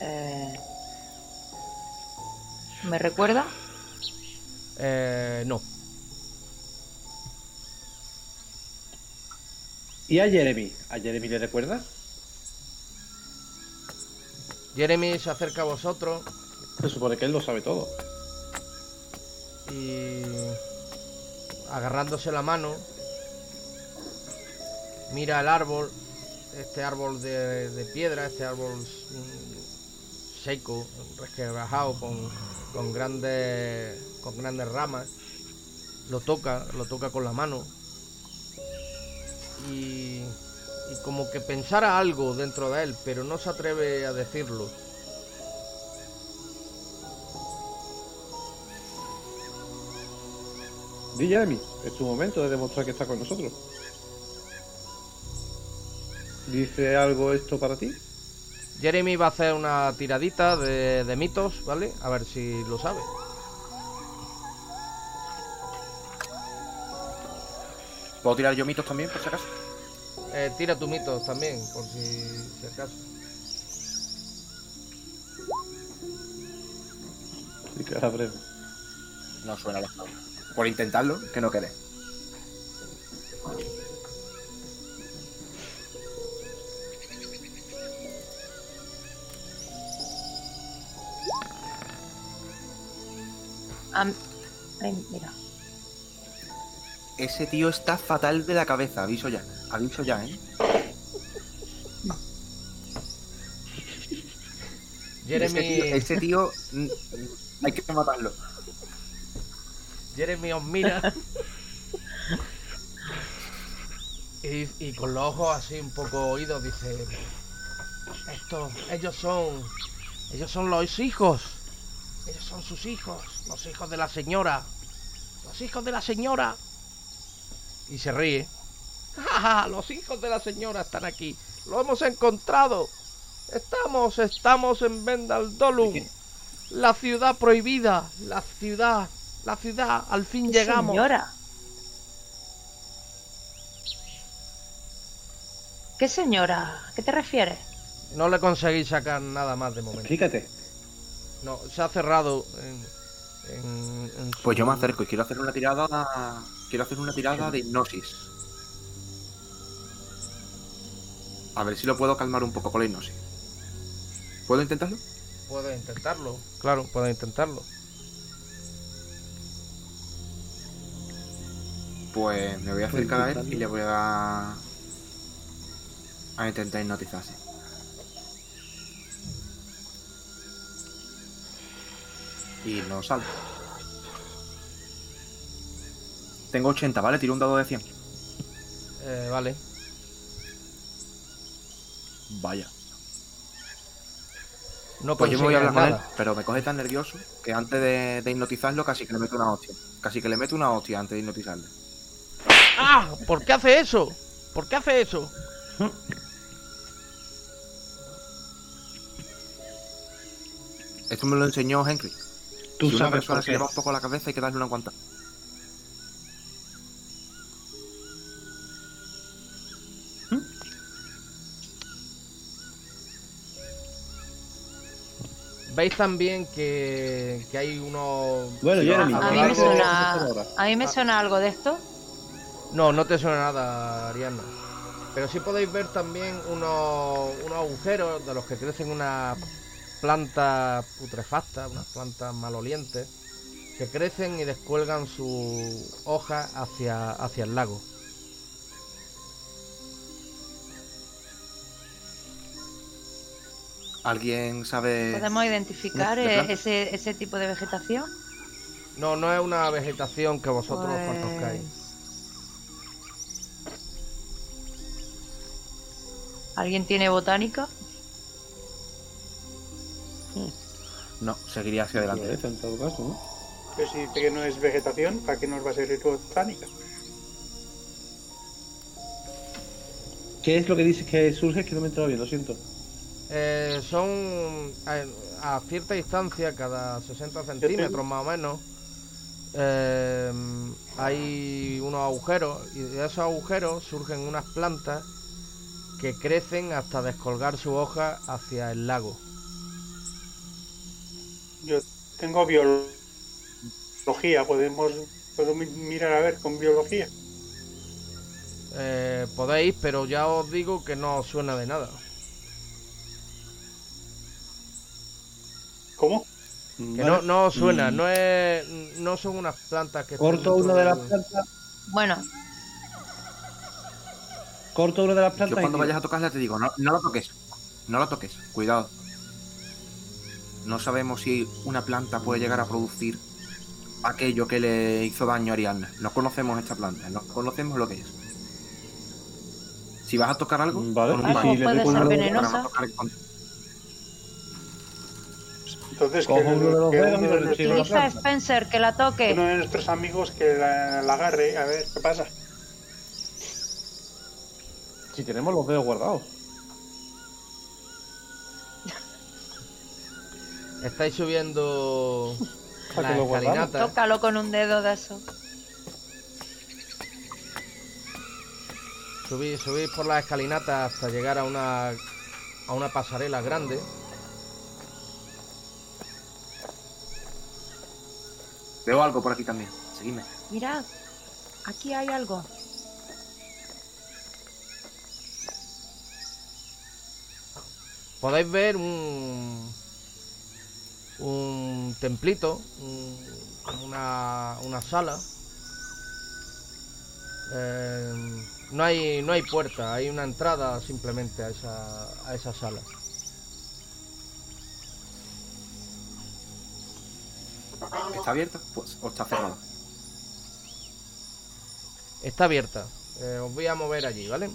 Eh, ¿Me recuerda? Eh, no. ¿Y a Jeremy? ¿A Jeremy le recuerdas? Jeremy se acerca a vosotros Se supone que él lo sabe todo. y agarrándose la mano mira el árbol, este árbol de, de piedra, este árbol seco, resquebrajado con, con grandes con grandes ramas. Lo toca, lo toca con la mano y, y como que pensara algo dentro de él, pero no se atreve a decirlo. Di Jeremy, es tu momento de demostrar que está con nosotros. ¿Dice algo esto para ti? Jeremy va a hacer una tiradita de, de mitos, ¿vale? A ver si lo sabe. ¿Puedo tirar yo mitos también, por si acaso? Eh, tira tu mitos también, por si, si acaso. No suena la Por intentarlo, que no quede. Ay, mira. Ese tío está fatal de la cabeza, aviso ya. Aviso ya, ¿eh? Jeremy, Ese tío, ese tío, mm, hay que matarlo. Jeremy os mira. y, y con los ojos así un poco oídos dice: Esto, ellos son. Ellos son los hijos. Ellos son sus hijos. Los hijos de la señora. Los hijos de la señora. Y se ríe. "Ja, ja, Los hijos de la señora están aquí. Lo hemos encontrado. Estamos, estamos en Vendaldolum. La ciudad prohibida. La ciudad. La ciudad. Al fin llegamos. Señora. ¿Qué señora? ¿A qué te refieres? No le conseguí sacar nada más de momento. Explícate. No, se ha cerrado en, en- en su- Pues yo me acerco y quiero hacer una tirada. Quiero hacer una tirada de hipnosis. A ver si lo puedo calmar un poco con la hipnosis. ¿Puedo intentarlo? Puedo intentarlo. Claro, puedo intentarlo. Pues me voy a acercar a él y le voy a. a intentar hipnotizarse. Y no sale. Tengo 80, ¿vale? Tiro un dado de 100. Eh, vale. Vaya. No Pues yo me voy a hablar con él, pero me coge tan nervioso que antes de, de hipnotizarlo casi que le meto una hostia. Casi que le meto una hostia antes de hipnotizarle. ¡Ah! ¿Por qué hace eso? ¿Por qué hace eso? Esto me lo enseñó Henry. Tú si una sabes persona por se qué. le va un poco la cabeza hay que darle una guanta. Veis también que, que hay unos... Bueno, Jeremy. A a mí me suena, a mí me suena algo de esto. No, no te suena nada, Ariana. Pero sí podéis ver también unos, unos agujeros de los que crecen unas plantas putrefactas, unas plantas malolientes, que crecen y descuelgan sus hojas hacia, hacia el lago. ¿Alguien sabe...? ¿Podemos identificar ese, ese tipo de vegetación? No, no es una vegetación que vosotros Pues, conozcáis. ¿Alguien tiene botánica? No, seguiría hacia adelante. Eso, en todo caso, ¿no? Pero si dice que no es vegetación, ¿para qué nos va a servir botánica? ¿Qué es lo que dices que surge? Es que no me he bien, lo siento. Eh, son a, a cierta distancia, cada 60 centímetros más o menos, eh, hay unos agujeros y de esos agujeros surgen unas plantas que crecen hasta descolgar su hoja hacia el lago. Yo tengo biología, podemos, puedo mi- mirar a ver con biología. Eh, podéis, pero ya os digo que no os suena de nada. ¿Cómo? Que no, no os suena, no es, no son unas plantas que... Corto una de las plantas. Bueno, Corto una de las Yo plantas. cuando y vayas a tocarla te digo, no, no lo toques. No lo toques, cuidado. No sabemos si una planta puede llegar a producir aquello que le hizo daño a Ariadna. No conocemos esta planta, no conocemos lo que es. Si vas a tocar algo, Vale, con Ah, un pues baño, puede ser venenosa. para no tocar con- Entonces, que, uno de los Spencer que la toque. uno de nuestros amigos que la, la agarre, a ver qué pasa. Si tenemos los dedos guardados. Estáis subiendo [laughs] la. Tócalo con un dedo de eso. Subís, subís por las escalinatas hasta llegar a una a una pasarela grande. Veo algo por aquí también. Seguidme. Mirad, aquí hay algo. Podéis ver un un templito, un- una, una sala. Eh, no hay no hay puerta, hay una entrada simplemente a esa a esa sala. ¿Está abierta? Pues, o está cerrada. Está abierta. Eh, os voy a mover allí, ¿vale?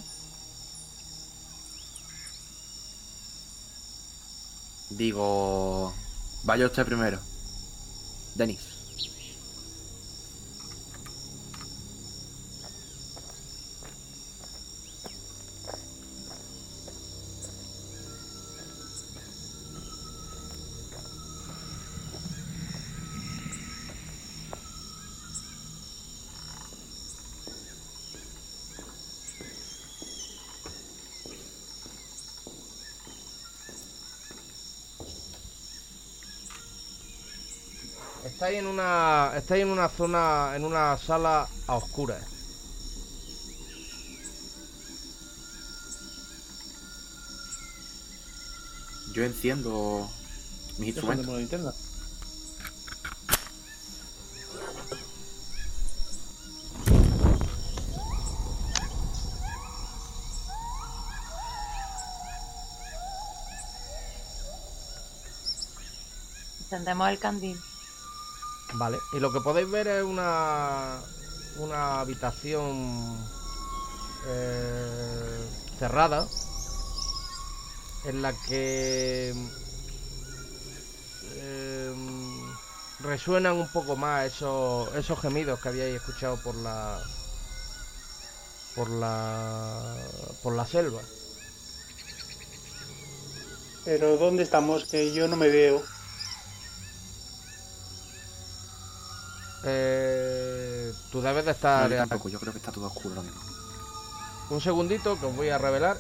Digo. Vaya usted primero. Denis. Una estáis en una zona en una sala a oscuras. Yo enciendo mis instrumentos. encendemos la linterna. Encendemos el candil. Vale. Y lo que podéis ver es una una habitación eh, cerrada en la que eh, resuenan un poco más esos esos gemidos que habíais escuchado por la por la por la selva. Pero ¿dónde estamos? Que yo no me veo. Debes de No, estar yo tampoco, yo creo que está todo oscuro ahora mismo. un segundito que os voy a revelar.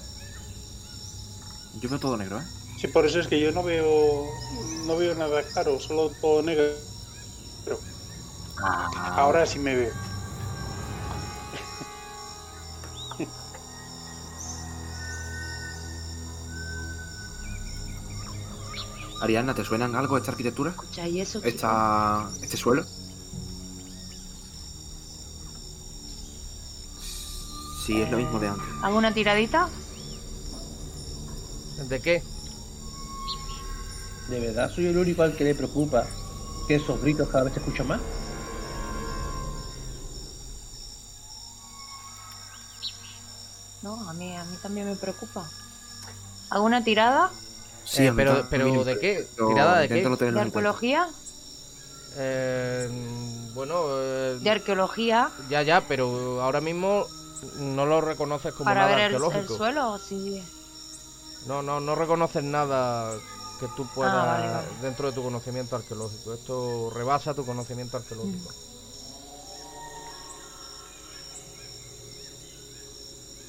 Yo veo todo negro, ¿eh? Sí, por eso es que yo no veo no veo nada claro, solo todo negro. Ah, Ahora sí me veo. Ariadna, ¿te suenan algo esta arquitectura? Escucha, ¿y eso? Esta, ¿Este suelo? Sí, es lo mismo de antes. ¿Hago una tiradita? ¿De qué? ¿De verdad soy el único al que le preocupa que esos gritos cada vez se escuchan más? No, a mí, a mí también me preocupa. ¿Hago una tirada Sí, Eh, pero, pero mínimo, ¿de qué? ¿Tirada de qué? no de arqueología? Eh, bueno, eh, De arqueología ya, ya, pero ahora mismo no lo reconoces como para nada ver el, el arqueológico. suelo. Sí. No, no, no reconoces nada que tú puedas Ah, vale, vale. dentro de tu conocimiento arqueológico. Esto rebasa tu conocimiento arqueológico.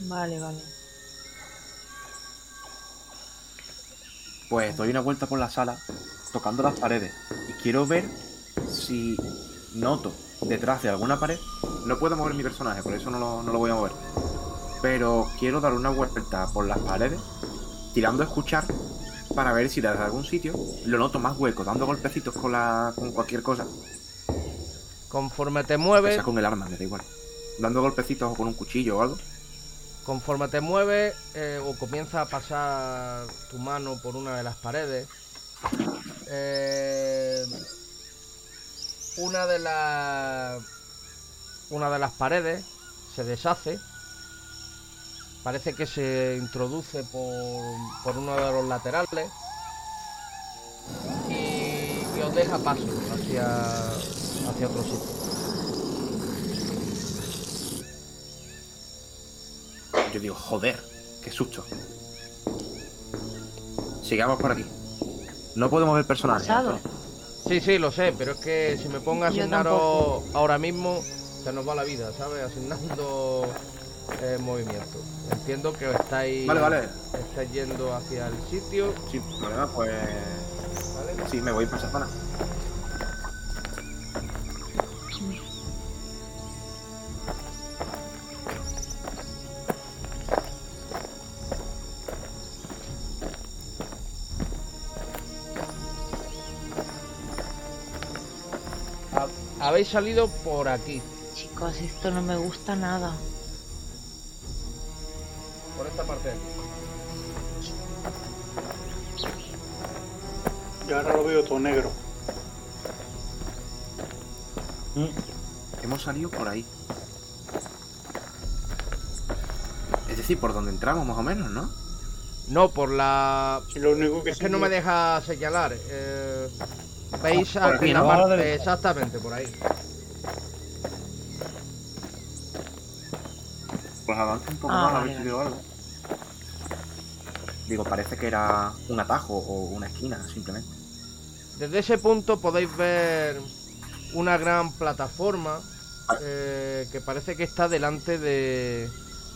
Vale, vale. Pues doy una vuelta por la sala, tocando las paredes. Y quiero ver si noto detrás de alguna pared. No puedo mover mi personaje, por eso no lo, no lo voy a mover. Pero quiero dar una vuelta por las paredes, tirando a escuchar, para ver si desde algún sitio lo noto más hueco, dando golpecitos con, la, con cualquier cosa. Conforme te mueves, sea con el arma, me da igual. Dando golpecitos o con un cuchillo o algo. conforme te mueves eh, o comienza a pasar tu mano por una de las paredes, eh, una de las una de las paredes se deshace. Parece que se introduce por, por uno de los laterales y, y os deja paso hacia, hacia otro sitio. Yo digo, joder, qué susto. Sigamos por aquí. No podemos ver personajes. Sí, sí, lo sé, pero es que si me pongo a asignaros ahora mismo, se nos va la vida, ¿sabes? Asignando eh, movimiento. Entiendo que os estáis, Vale, vale. estáis yendo hacia el sitio, Sin problema, pues. ¿vale? Sí, me voy para esa zona. Habéis salido por aquí, Chicos, esto no me gusta nada. por esta parte de aquí. Y ahora lo veo todo negro. Hemos salido por ahí. Es decir, por donde entramos, más o menos, ¿no? No, por la... Y lo único que Es que no me deja señalar. eh, Veis aquí aquí, la parte... Exactamente, por ahí. Pues avanza un poco Ah, más a ver si veo algo. Digo, parece que era un atajo o una esquina, simplemente. Desde ese punto podéis ver una gran plataforma eh, que parece que está delante de,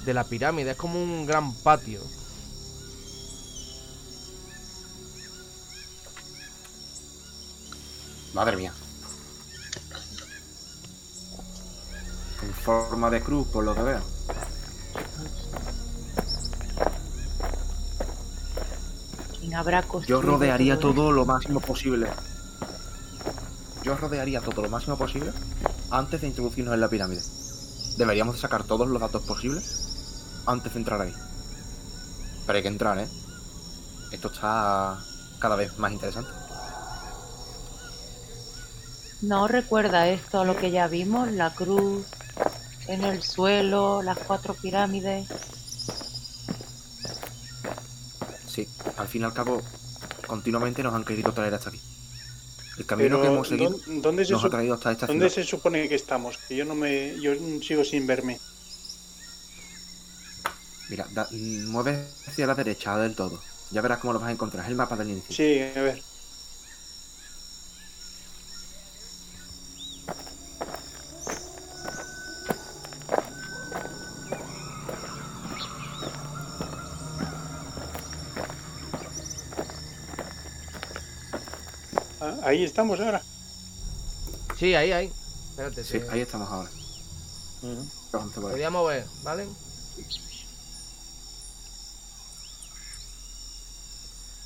de la pirámide. Es como un gran patio. Madre mía. En forma de cruz, por lo que veo. ¿Quién habrá Yo rodearía todo todo lo máximo posible. Yo rodearía todo lo máximo posible antes de introducirnos en la pirámide. Deberíamos de sacar todos los datos posibles antes de entrar ahí. Pero hay que entrar, ¿eh? Esto está cada vez más interesante. ¿No recuerda esto a lo que ya vimos? La cruz en el suelo, las cuatro pirámides. Sí, al fin y al cabo, continuamente nos han querido traer hasta aquí. El camino que hemos seguido ¿dó- ¿dónde, se, nos ha traído hasta esta ¿dónde ciudad. se supone que estamos? Que yo no me. Yo sigo sin verme. Mira, da- mm, mueve hacia la derecha del todo. Ya verás cómo lo vas a encontrar. Es el mapa del inicio. Sí, a ver. Ahí estamos ahora. Sí, ahí, ahí. Espérate, Sí, te- ahí estamos ahora. Ujú. Vamos a te ver. voy a mover, ¿vale?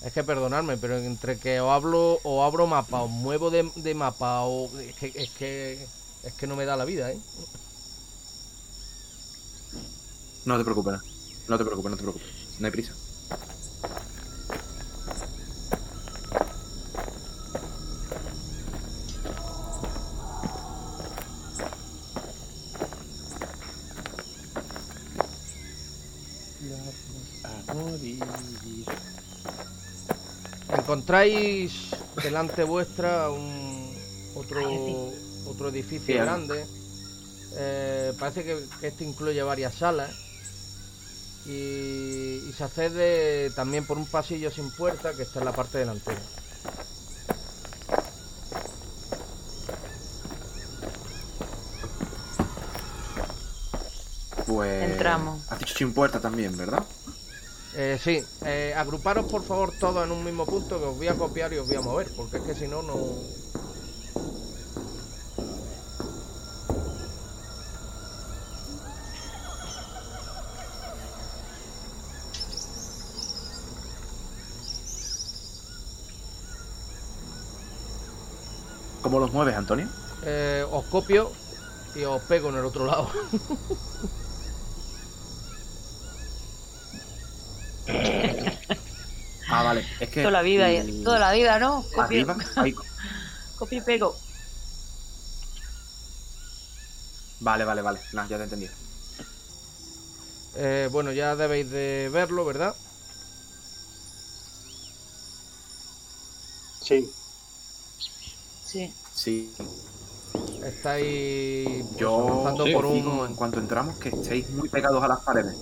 Es que perdonadme, pero entre que os hablo o abro mapa, os muevo de, de mapa o es que, es que es que no me da la vida, ¿eh? No te preocupes. No te preocupes, no te preocupes. No hay prisa. A morir. Encontráis delante vuestra un otro otro edificio Bien. grande. Eh, parece que, que este incluye varias salas. Y, y se accede también por un pasillo sin puerta que está en la parte delantera. Pues. Entramos. Has dicho sin puerta también, ¿verdad? Eh, sí, eh, agruparos por favor todos en un mismo punto que os voy a copiar y os voy a mover, porque es que si no, no... ¿Cómo los mueves, Antonio? Eh, os copio y os pego en el otro lado. [laughs] Ah, vale. Es que. Toda la vida, mm, toda la vida, ¿no? Hay- copia [laughs] y pego. Vale, vale, vale. Nah, ya te he entendido. Eh, bueno, ya debéis de verlo, ¿verdad? Sí. Sí. Sí. Estáis pues, Yo avanzando por digo un... en cuanto entramos que estéis muy pegados a las paredes.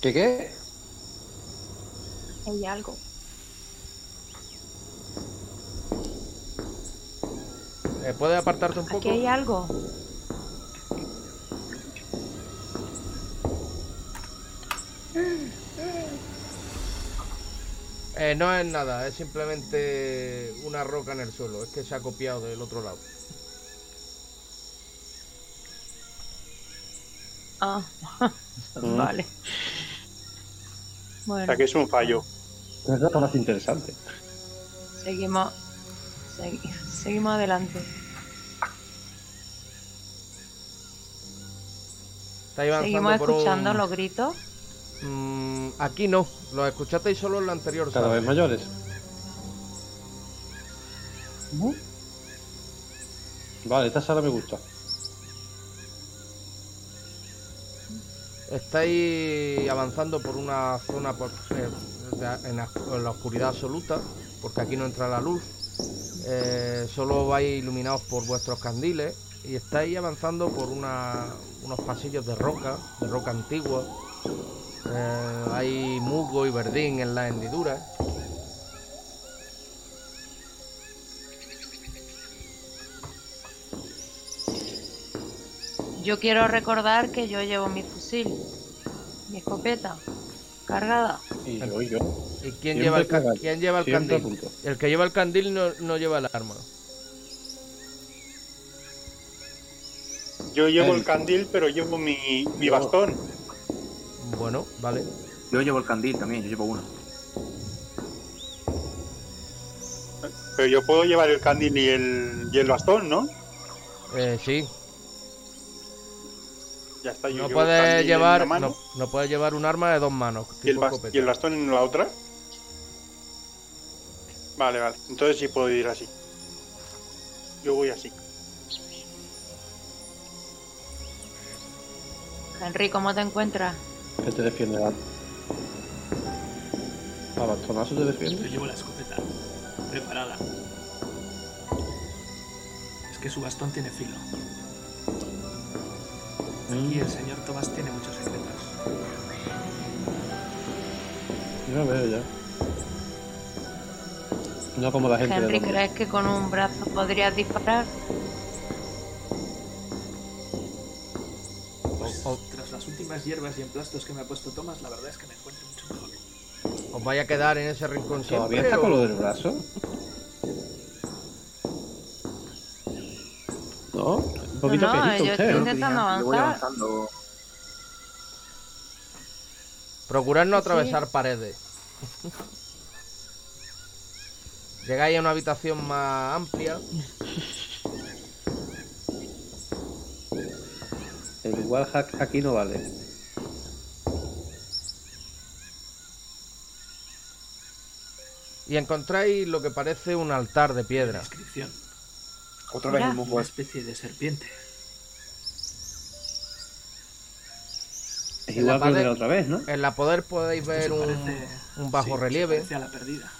¿Qué qué? Hay algo. Eh, ¿Puedes apartarte un poco? Aquí hay algo. Eh, no es nada, es simplemente una roca en el suelo. Es que se ha copiado del otro lado. Ah, [laughs] Mm. Vale. O Bueno, sea que es un fallo. Es la más interesante. seguimos. segui- seguimos adelante. Seguimos escuchando un... los gritos. Mm, aquí no, los escuchasteis solo en la anterior Cada sala. vez mayores. Vale, esta sala me gusta. Estáis avanzando por una zona eh, en, la, oscuridad absoluta, porque aquí no entra la luz. Eh, solo vais iluminados por vuestros candiles y estáis avanzando por unos pasillos de roca, de roca antigua. Eh, hay musgo y verdín en las hendiduras. Yo quiero recordar que yo llevo mi fusil, mi escopeta, cargada. Y yo, y yo. ¿Y quién Siempre lleva el, ca- quién lleva el candil? El que lleva el candil no, no lleva el arma. Yo llevo El- el candil, pero llevo mi, mi Yo- bastón. Bueno, vale. Yo llevo el candil también, yo llevo uno. Pero yo puedo llevar el candil y el, y el bastón, ¿no? Eh, sí, Ya está, yo no puedes llevar no, no puedes llevar un arma de dos manos. y, el y el bastón en la otra. Vale, vale. Entonces sí puedo ir así. Yo voy así. Henry, ¿cómo te encuentras? ¿Qué te defiende? A a bastonazo te Yo defiende. llevo la escopeta preparada. Es que su bastón tiene filo. Mm, Y el señor Tomás tiene muchos secretos. Ya veo ya. No como la gente Henry. ¿crees que con un brazo podrías disparar? Pues O- o- tras las últimas hierbas y emplastos que me ha puesto Tomás, la verdad es que me encuentro mucho mejor. ¿Os vais a quedar en ese rincón ¿Todavía siempre? está con lo del brazo? No, un poquito No, yo estoy intentando avanzar. Procurad no Sí. atravesar paredes. Llegáis a una habitación más amplia. El wallhack aquí no vale. Y encontráis lo que parece un altar de piedra. Descripción. Otra vez el musgo Una especie de serpiente. Es En la igual que de la otra vez, ¿no? En la poder podéis ver un, parece- un bajo sí, relieve. a la perdida.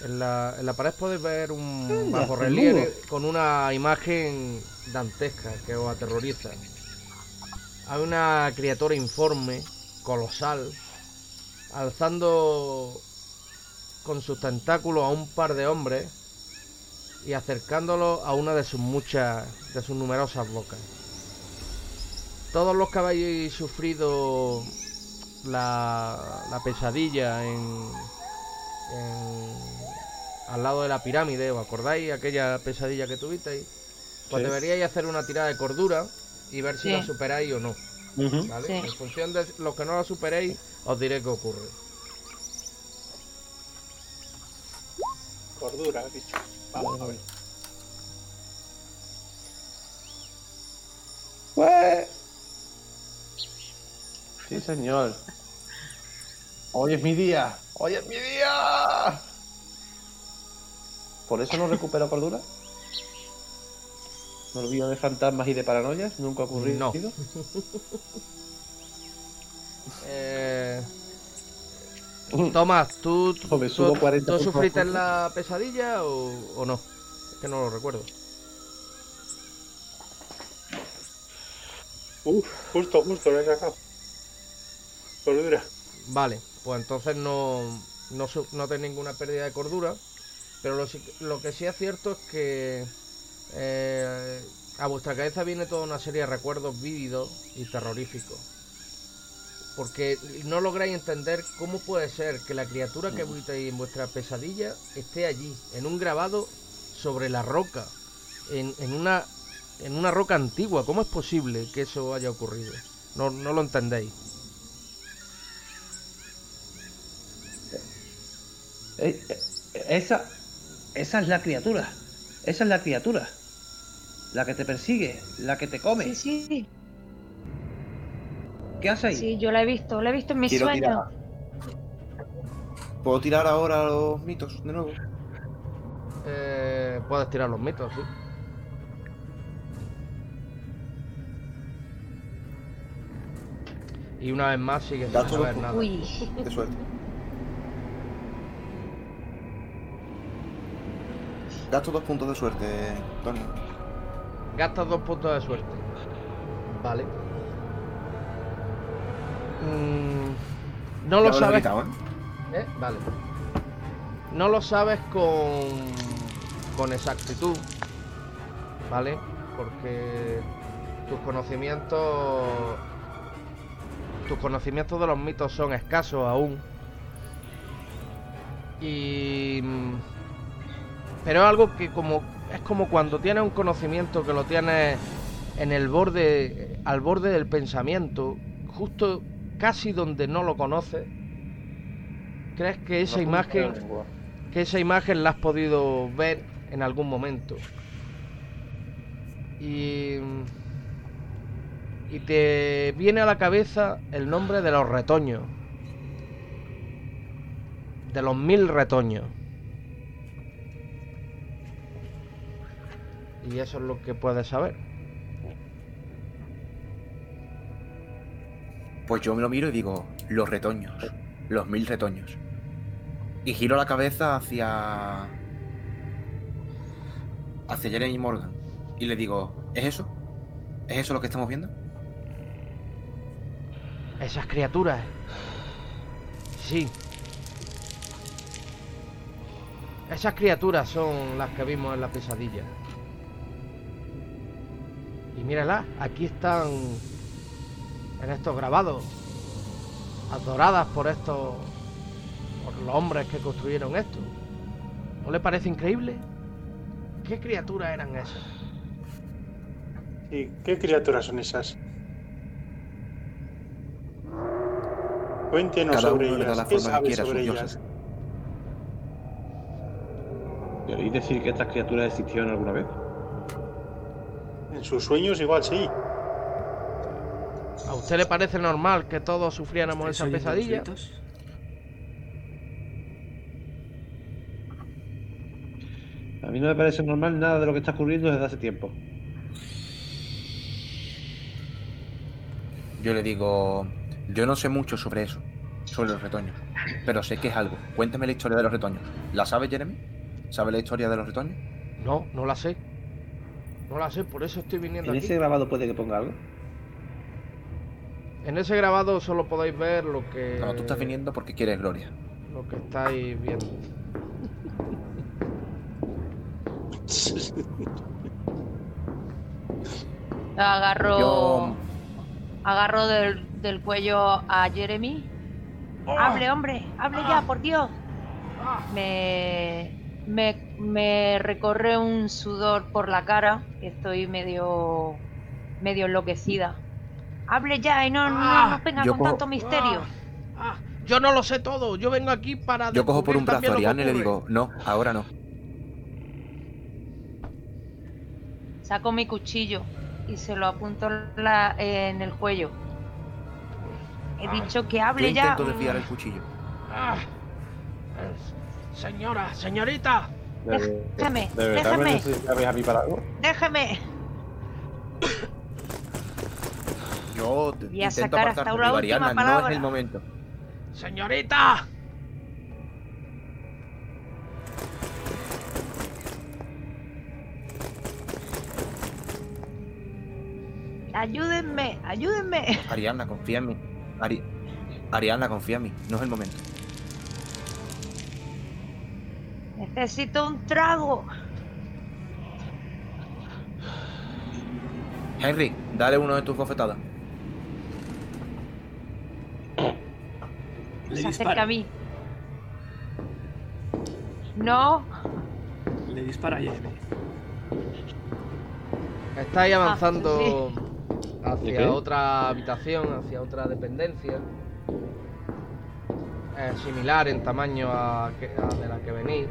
En la, en la pared podéis ver un Anda, bajo relieve con una imagen dantesca que os aterroriza. Hay una criatura informe, colosal, alzando con sus tentáculos a un par de hombres y acercándolo a una de sus muchas, de sus numerosas bocas. Todos los que habéis sufrido la, la pesadilla en, en- al lado de la pirámide, ¿os acordáis aquella pesadilla que tuvisteis? Pues Sí. deberíais hacer una tirada de cordura y ver si Sí. la superáis o no, Ujú. ¿vale? Sí. En función de los que no la superéis, os diré qué ocurre. Cordura, dicho. Vamos a ver. Pues... Sí, señor. Hoy es mi día. Hoy es mi día. ¿Por eso no recupero cordura? ¿Me olvido de fantasmas y de paranoias? ¿Nunca ha ocurrido? No. Eh, [laughs] Tomás, ¿tú, tú, Joder, subo tú- 40 tú puntos sufriste la pesadilla o, o no? Es que no lo recuerdo. Uf, justo, justo, lo he sacado. Cordura. Vale, pues entonces no, no, no ninguna pérdida de cordura. Pero lo que sí es cierto es que eh, a vuestra cabeza viene toda una serie de recuerdos vívidos y terroríficos. Porque no lográis entender cómo puede ser que la criatura que habitáis en vuestra pesadilla esté allí, en un grabado sobre la roca, en, en una, en una roca antigua. ¿Cómo es posible que eso haya ocurrido? No, no lo entendéis. Eh, eh, esa, esa es la criatura. Esa es la criatura. La que te persigue, la que te come. Sí, sí, ¿Qué hace ahí? sí, yo la he visto, la he visto en mis Quiero sueños. ¿Puedo tirar ahora los mitos de nuevo? Eh, puedes tirar los mitos, sí. Y una vez más sigue sin saber nada. Uy, De suerte. Gasto dos puntos de suerte, Tony. Gastas dos puntos de suerte. Vale. Mm, no Ya lo sabes. quitado, ¿eh? ¿eh? Vale. No lo sabes con. con exactitud. ¿Vale? Porque tus conocimientos. Tus conocimientos de los mitos son escasos aún. Y. mm, Pero es algo que como. Es como cuando tienes un conocimiento que lo tienes en el borde. al borde del pensamiento. Justo casi donde no lo conoces. ¿Crees que esa imagen. que esa imagen la has podido ver en algún momento? Y. Y te viene a la cabeza el nombre de los retoños. De los mil retoños. Y eso es lo que puedes saber. Pues yo me lo miro y digo, los retoños. Los mil retoños. Y giro la cabeza hacia. hacia Jeremy Morgan. Y le digo, ¿es eso? ¿Es eso lo que estamos viendo? Esas criaturas. Sí. Esas criaturas son las que vimos en la pesadilla. Y mírala, aquí están en estos grabados, adoradas por estos, por los hombres que construyeron esto. ¿No le parece increíble? ¿Qué criaturas eran esas? ¿Y qué criaturas son esas? Cuéntenos Cada sobre uno le da ellas. la ¿Qué forma que sabe quiera a sus sobre dioses. ellas? ¿Queréis decir que estas criaturas existieron alguna vez? En sus sueños igual sí. ¿A usted le parece normal que todos sufriéramos esa ¿Estáis oyendo los pesadilla? A mí no me parece normal nada de lo que está ocurriendo desde hace tiempo. Yo le digo, yo no sé mucho sobre eso, sobre los retoños, pero sé que es algo. Cuéntame la historia de los retoños. ¿La sabe Jeremy? ¿Sabe la historia de los retoños? No, no la sé. No la sé, por eso estoy viniendo ¿En aquí. ese grabado puede que ponga algo? En ese grabado solo podéis ver lo que. No, tú estás viniendo porque quieres gloria. Lo que estáis viendo. [laughs] agarro, Yo- agarro del, del cuello a Jeremy. Hable, hombre, hable ya, por Dios. Me, me, me recorre un sudor por la cara, estoy medio, medio enloquecida. Hable ya y no, no Ah, nos venga yo con cojo- tanto misterio. Ah, yo no lo sé todo. Yo vengo aquí para. Yo cojo por un brazo a también lo Ariane y que le ocurre. digo, no, ahora no. Saco mi cuchillo y se lo apunto la- en el cuello. He dicho que Yo hable ya. intento desviar el cuchillo. Ah, eh, señora, señorita. Déjame, ¿De verdad me déjame, necesitabais a mí para algo? déjame. Yo Voy a intento sacar hasta última Ariana, no es el momento. Señorita. Ayúdenme, ayúdenme. Ariana, confía en mí. Ari- Ariana, confía en mí, no es el momento. Necesito un trago. Henry, dale uno de tus bofetadas. Le Se acerca a mí. No. Le dispara a Jeremy. Estáis avanzando ¿De hacia otra habitación, hacia otra dependencia. Es similar en tamaño a, que- a de la que venís.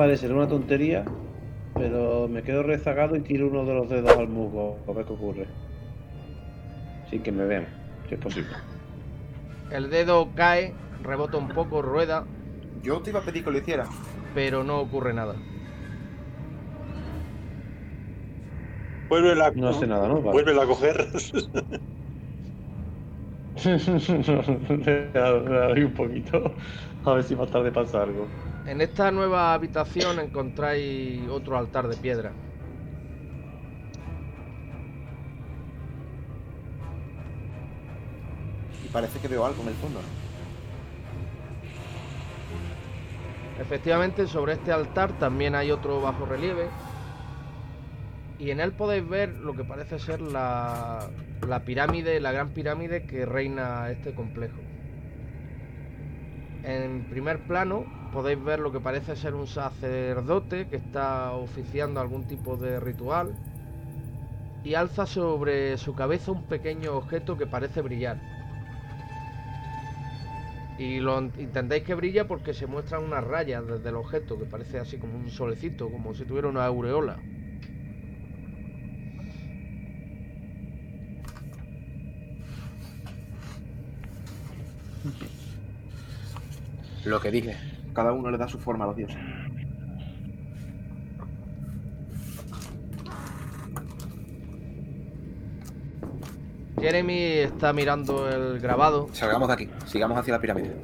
Yo parecerá una tontería, pero me quedo rezagado y tiro uno de los dedos al musgo a ver qué ocurre. Sin que me vean, si es posible. El dedo cae, rebota un poco, rueda, Yo te iba a pedir que lo hiciera. pero no ocurre nada. Vuelve a, No hace nada, ¿no? Vale. Vuelve a coger. [laughs] Le doy un poquito. A ver si más tarde pasa algo. En esta nueva habitación encontráis otro altar de piedra. Y parece que veo algo en el fondo. Efectivamente, sobre este altar también hay otro bajo relieve. Y en él podéis ver lo que parece ser la, la pirámide, la gran pirámide que reina este complejo. En primer plano podéis ver lo que parece ser un sacerdote que está oficiando algún tipo de ritual. Y alza sobre su cabeza un pequeño objeto que parece brillar. Y lo entendéis que brilla porque se muestran unas rayas desde el objeto, que parece así como un solecito, como si tuviera una aureola. Lo que dije. Cada uno le da su forma a los dioses. Jeremy está mirando el grabado Salgamos de aquí. Sigamos hacia la pirámide.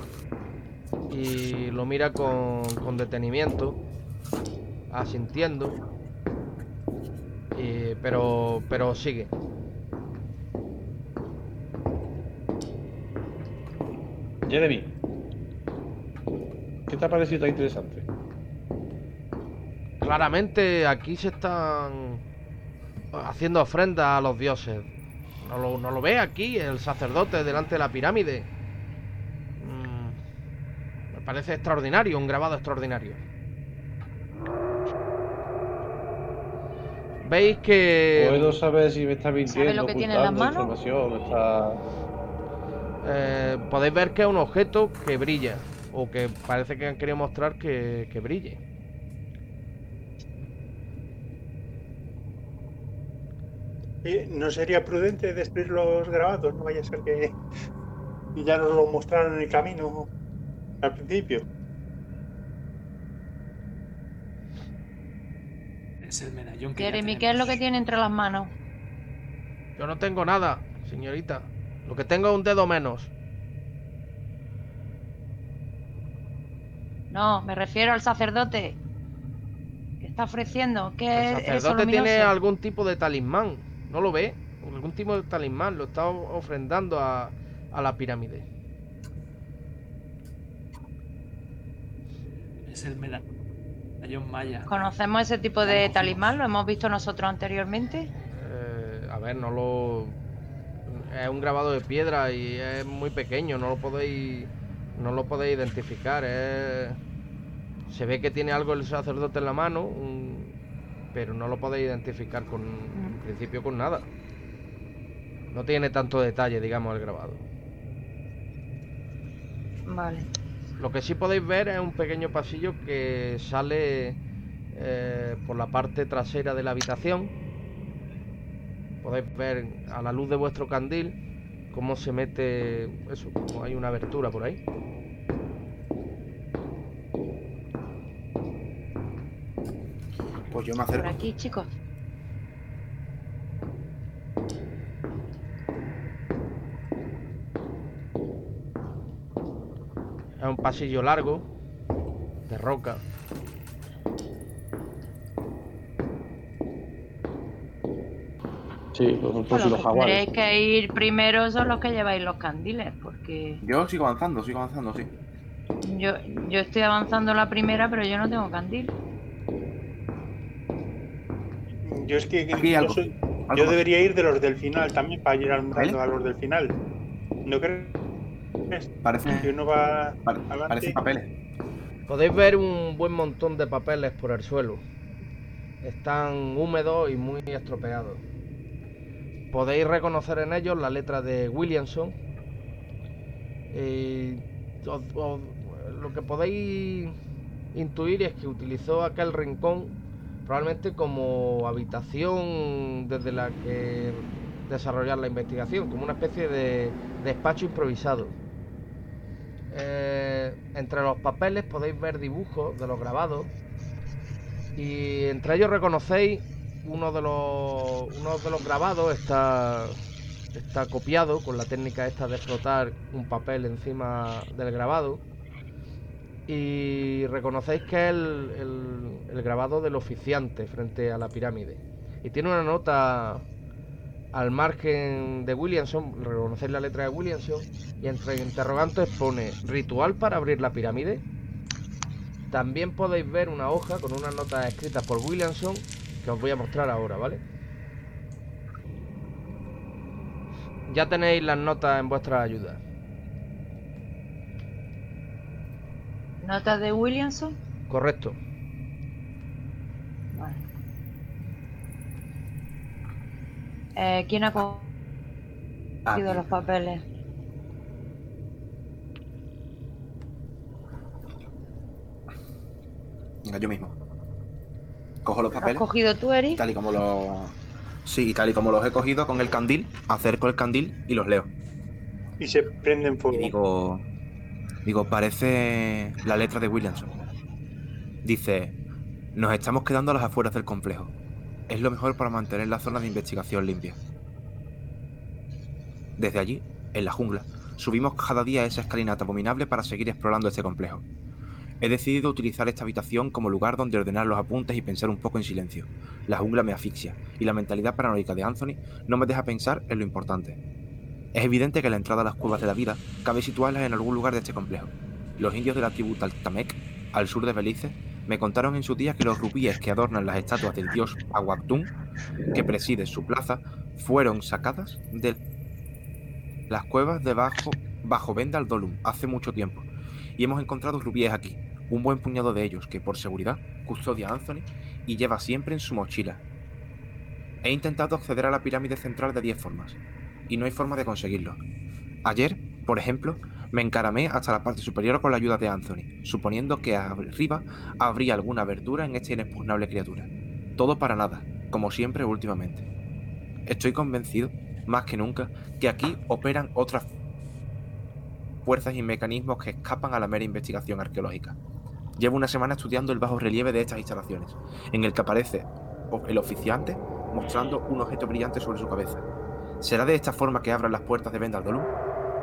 y lo mira con, con detenimiento, asintiendo, y- pero, pero sigue. Jeremy, ¿qué te ha parecido tan interesante? Claramente aquí se están haciendo ofrendas a los dioses. ¿No lo, no lo ve aquí el sacerdote delante de la pirámide? Mm, me parece extraordinario, un grabado extraordinario. Veis que Puedo saber si me está mintiendo, lo que tiene en las manos? información, está... eh, podéis ver que es un objeto que brilla. O que parece que han querido mostrar que, que brille. Eh, ¿No sería prudente destruir los grabados? No vaya a ser que [laughs] ya nos lo mostraron en el camino al principio. Es el medallón que Jeremy, ¿qué es lo que tiene entre las manos? Yo no tengo nada, señorita. Lo que tengo es un dedo menos. No, me refiero al sacerdote. ¿Qué está ofreciendo? ¿Qué El es sacerdote tiene algún tipo de talismán. ¿No lo ve? Algún tipo de talismán. Lo está ofrendando a, a la pirámide. Es el medallón maya. ¿Conocemos ese tipo de talismán? ¿Lo hemos visto nosotros anteriormente? Eh, a ver, no lo... Es un grabado de piedra y es muy pequeño. No lo podéis... No lo podéis identificar. es- Se ve que tiene algo el sacerdote en la mano. un- Pero no lo podéis identificar con... En principio con nada. No tiene tanto detalle, digamos, el grabado. Vale. Lo que sí podéis ver es un pequeño pasillo que sale eh, por la parte trasera de la habitación. Podéis ver a la luz de vuestro candil cómo se mete eso, como hay una abertura por ahí. Pues yo me Por acerco. aquí, chicos. Es un pasillo largo de roca. Sí, si los los que jaguares. tendréis que ir primero son los que lleváis los candiles, porque Yo sigo avanzando, sigo avanzando, sí. yo, yo estoy avanzando la primera, pero yo no tengo candil. Yo es que Aquí yo, algo. soy- Algo yo más. debería ir de los del final también para ir alumbrando ¿Vale? a los del final. ¿No crees? Parece, Que uno va pare- parece papeles. Podéis ver un buen montón de papeles por el suelo. Están húmedos y muy estropeados. Podéis reconocer en ellos la letra de Williamson. Os- os- lo que podéis intuir es que utilizó aquel rincón probablemente como habitación desde la que desarrollar la investigación, como una especie de despacho improvisado. Eh, entre los papeles podéis ver dibujos de los grabados y entre ellos reconocéis uno de los uno de los grabados está está copiado con la técnica esta de flotar un papel encima del grabado y reconocéis que es el, grabado del oficiante frente a la pirámide y tiene una nota al margen de Williamson, reconocéis la letra de Williamson y entre interrogantes pone ritual para abrir la pirámide. También podéis ver una hoja con unas notas escritas por Williamson que os voy a mostrar ahora, ¿vale? Ya tenéis las notas en vuestra ayuda. ¿Notas de Williamson? Correcto. Vale. Eh, ¿Quién ha co- cogido los papeles? Venga, yo mismo. Cojo los ¿Lo has papeles. cogido tú, Eric? Tal y como los. Sí, tal y como los he cogido con el candil, acerco el candil y los leo. Y se prenden fuego. Y digo. Digo, parece la letra de Williamson. Dice: Nos estamos quedando a las afueras del complejo. Es lo mejor para mantener la zona de investigación limpia. Desde allí, en la jungla, subimos cada día esa escalinata abominable para seguir explorando este complejo. He decidido utilizar esta habitación como lugar donde ordenar los apuntes y pensar un poco en silencio. La jungla me asfixia y la mentalidad paranoica de Anthony no me deja pensar en lo importante. Es evidente que la entrada a las cuevas de la vida cabe situarlas en algún lugar de este complejo. Los indios de la tribu Taltamec, al sur de Belice, me contaron en su día que los rubíes que adornan las estatuas del dios Aguactún, que preside su plaza, fueron sacadas de las cuevas de bajo, bajo Vendal Dolum hace mucho tiempo. Y hemos encontrado rubíes aquí, un buen puñado de ellos que por seguridad custodia a Anthony y lleva siempre en su mochila. He intentado acceder a la pirámide central de 10 formas, y no hay forma de conseguirlo. Ayer, por ejemplo, me encaramé hasta la parte superior con la ayuda de Anthony, suponiendo que arriba habría alguna abertura en esta inexpugnable criatura. Todo para nada, como siempre últimamente. Estoy convencido, más que nunca, que aquí operan otras fuerzas y mecanismos que escapan a la mera investigación arqueológica. Llevo una semana estudiando el bajo relieve de estas instalaciones, en el que aparece el oficiante mostrando un objeto brillante sobre su cabeza. ¿Será de esta forma que abran las puertas de Vendal Dolum?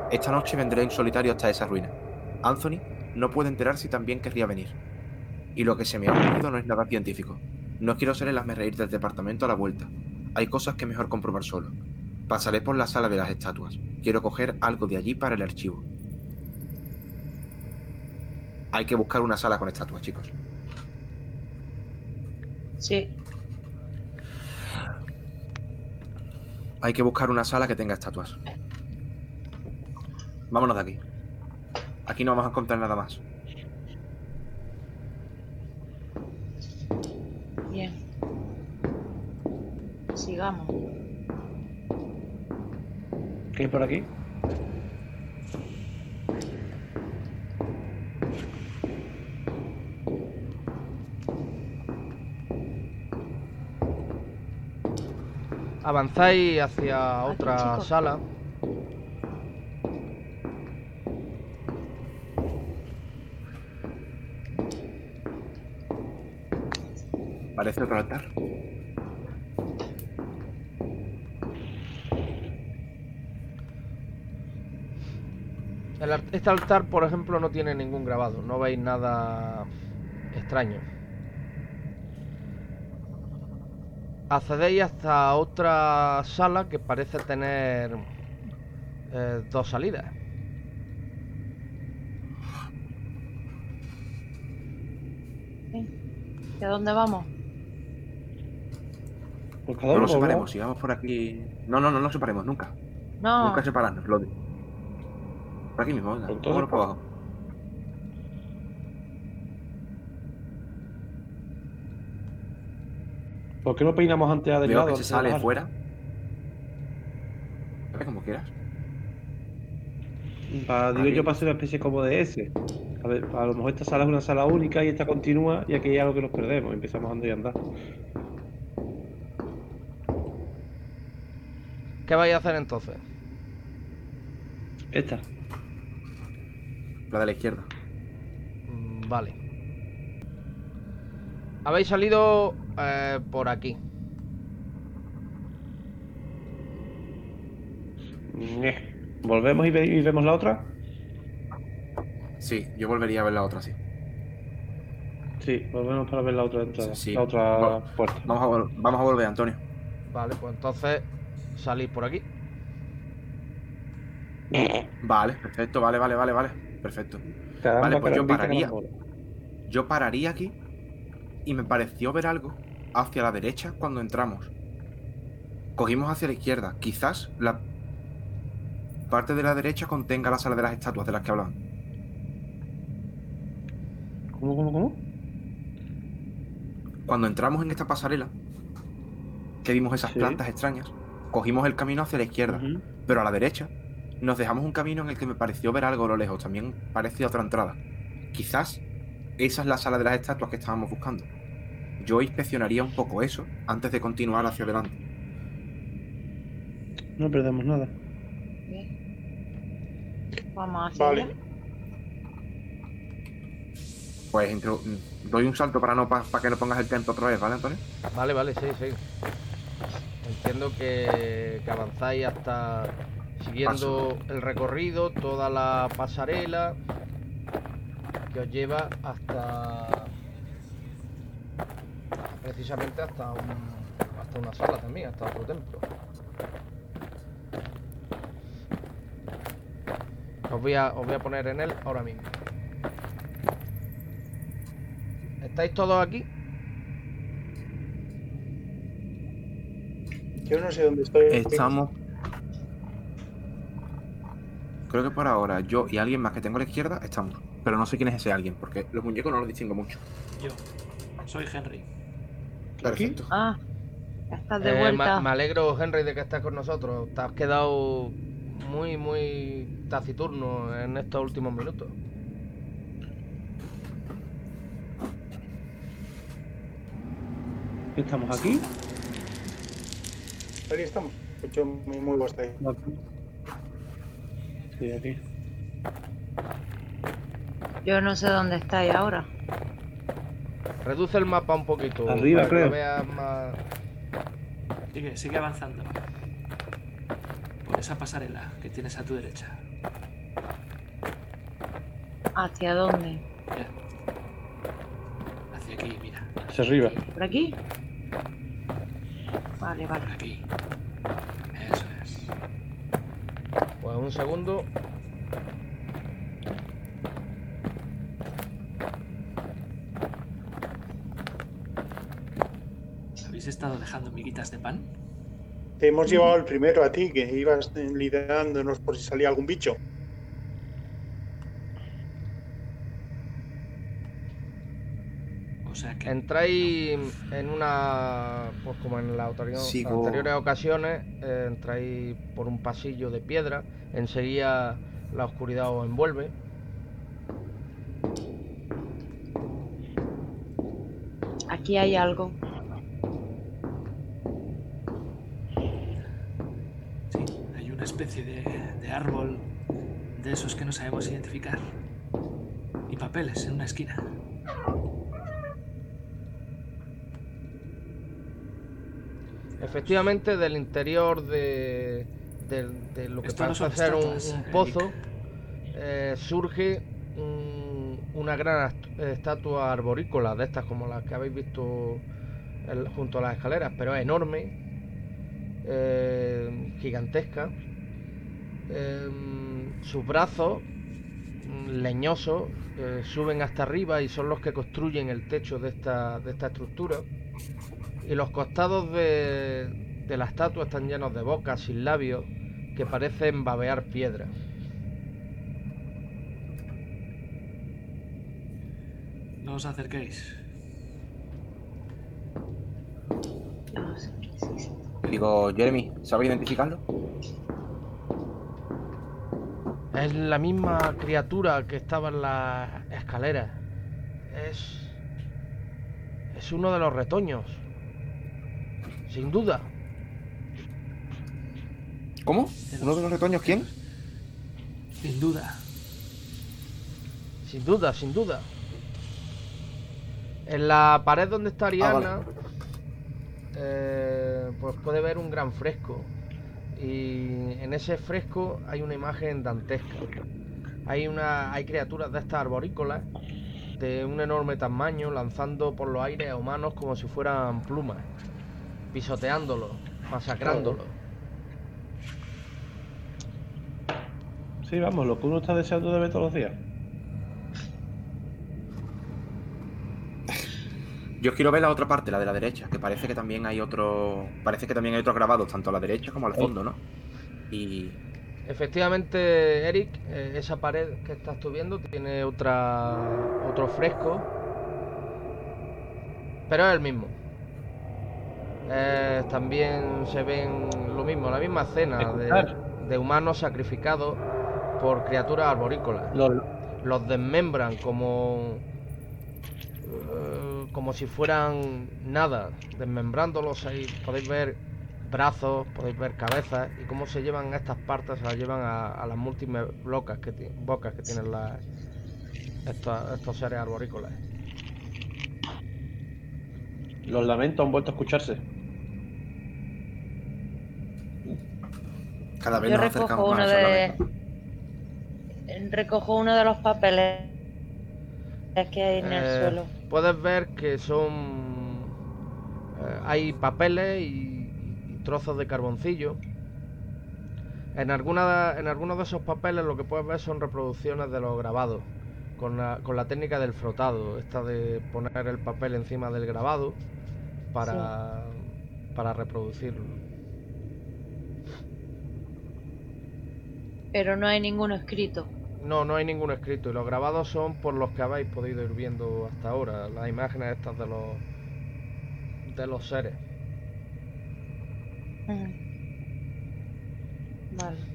Esta noche vendré en solitario hasta esa ruina. Anthony no puede enterar si también querría venir. Y lo que se me ha ocurrido no es nada científico. No quiero ser el reír del departamento a la vuelta. Hay cosas que mejor comprobar solo. Pasaré por la sala de las estatuas. Quiero coger algo de allí para el archivo. Hay que buscar una sala con estatuas, chicos. Sí. Hay que buscar una sala que tenga estatuas. Vámonos de aquí. Aquí no vamos a encontrar nada más. Bien. Sigamos. ¿Qué hay por aquí? Avanzáis hacia Aquí, otra chicos. sala. Parece otro altar. El ar- este altar, por ejemplo, no tiene ningún grabado. No veis nada extraño. Accedéis hasta otra sala que parece tener eh, dos salidas. ¿Y a dónde vamos? Pues cada No nos por separemos, si vamos por aquí. No, no, no nos separemos, nunca. No, Nunca separarnos, lo digo. Por aquí mismo, venga. Pues entonces, Vámonos por abajo. ¿Por qué no peinamos antes del Veo lado? que se sale bajar? fuera. Como quieras. Digo yo para hacer una especie como de S. A ver, a lo mejor esta sala es una sala única y esta continúa y aquí hay algo que nos perdemos. Empezamos a andar y andar. ¿Qué vais a hacer entonces? Esta. La de la izquierda. Mm, Vale. Habéis salido eh, por aquí. Ñe. ¿Volvemos y, ve- y vemos la otra? Sí, yo volvería a ver la otra, sí. Sí, volvemos para ver la otra entrada. Sí, sí. La otra Bueno. puerta. Vamos a, vol- vamos a volver, Antonio. Vale, pues entonces salís por aquí. Vale, perfecto, vale, vale, vale, vale. Perfecto. Caramba, Vale, pues yo pararía. Yo pararía aquí y me pareció ver algo hacia la derecha cuando entramos. Cogimos hacia la izquierda. Quizás la parte de la derecha contenga la sala de las estatuas de las que hablaban. ¿Cómo, cómo, cómo? Cuando entramos en esta pasarela, que vimos esas Sí. plantas extrañas, cogimos el camino hacia la izquierda, pero a la derecha nos dejamos un camino en el que me pareció ver algo a lo lejos. También parecía otra entrada. Quizás esa es la sala de las estatuas que estábamos buscando. Yo inspeccionaría un poco eso antes de continuar hacia adelante. No perdemos nada. vamos hacia Vale. Pues doy un salto para no para que no pongas el templo otra vez, ¿vale, Antonio? Vale, vale, sí, sí. Entiendo que, que avanzáis hasta siguiendo el recorrido, toda la pasarela que os lleva hasta precisamente hasta un, hasta una sala también, hasta otro templo. Os voy a, os voy a poner en él ahora mismo. ¿Estáis todos aquí? Yo no sé dónde estoy. Estamos. Creo que por ahora yo y alguien más que tengo a la izquierda estamos. Pero no sé quién es ese alguien, porque los muñecos no los distingo mucho. Yo. Soy Henry. Perfecto. Ah, ya estás de Eh, vuelta. me alegro, Henry, de que estés con nosotros. Te has quedado muy, muy taciturno en estos últimos minutos. ¿Estamos aquí? Ahí estamos. Escucho muy, muy voz ahí. Aquí. Sí, aquí. Yo no sé dónde estáis ahora. Reduce el mapa un poquito. Arriba, para que lo creo. veas más. Sigue, sigue avanzando. Por esa pasarela que tienes a tu derecha. ¿Hacia dónde? Mira. Hacia aquí, mira. Hacia arriba. ¿Por aquí? Vale, Por vale. aquí. Eso es. Pues un segundo. Dejando miguitas de pan? Te hemos llevado el primero a ti, que ibas liderándonos por si salía algún bicho. O sea que. Entráis en una. Pues como en las anterior- Sigo- anteriores ocasiones, eh, entráis por un pasillo de piedra. Enseguida la oscuridad os envuelve. Aquí hay algo. Especie de, de árbol de esos que no sabemos identificar. Y papeles en una esquina. Efectivamente, del interior de, de- de lo que Esto parece ser un, pozo, eh, surge un- una gran est- estatua arborícola de estas como las que habéis visto el- junto a las escaleras, pero es enorme, eh, gigantesca. Em, sus brazos mm, leñosos eh, suben hasta arriba y son los que construyen el techo de esta, de esta estructura. Y los costados de, de la estatua están llenos de bocas sin labios que parecen babear piedra. No os acerquéis. Digo, Jeremy, ¿sabes identificarlo? Es la misma criatura que estaba en las escaleras. Es. Es uno de los retoños. Sin duda. ¿Cómo? ¿Uno de los retoños quién? Sin duda. Sin duda, sin duda. En la pared donde está Ariana, vale. eh, pues puede ver un gran fresco. Y en ese fresco hay una imagen dantesca. Hay una, hay criaturas de estas arborícolas de un enorme tamaño lanzando por los aires a humanos como si fueran plumas, pisoteándolos, masacrándolos. Sí, vamos, lo que uno está deseando de ver todos los días. Yo quiero ver la otra parte, la de la derecha, que parece que también hay otro. Parece que también hay otros grabados, tanto a la derecha como al fondo, ¿no? Y. Efectivamente, Eric, eh, esa pared que estás tú viendo tiene otra otro fresco, pero es el mismo. Eh, también se ven lo mismo, la misma escena de, humanos sacrificados por criaturas arborícolas. Los, Los desmembran como eh, como si fueran nada, desmembrándolos ahí podéis ver brazos, podéis ver cabezas y cómo se llevan estas partes, se las llevan a, a las múltiples bocas que, bocas que tienen las estos, estos seres arborícolas. los lamentos han vuelto a escucharse. Cada vez Yo nos recojo acercamos uno más de. Recojo uno de los papeles que hay en el Eh, suelo. Puedes ver que son eh, hay papeles y, y trozos de carboncillo. En alguna en algunos de esos papeles lo que puedes ver son reproducciones de los grabados con la, con la técnica del frotado, esta de poner el papel encima del grabado para para reproducirlo. Pero no hay ninguno escrito. No, no hay ningún escrito y los grabados son por los que habéis podido ir viendo hasta ahora, las imágenes estas de los de los seres. Mm. Vale.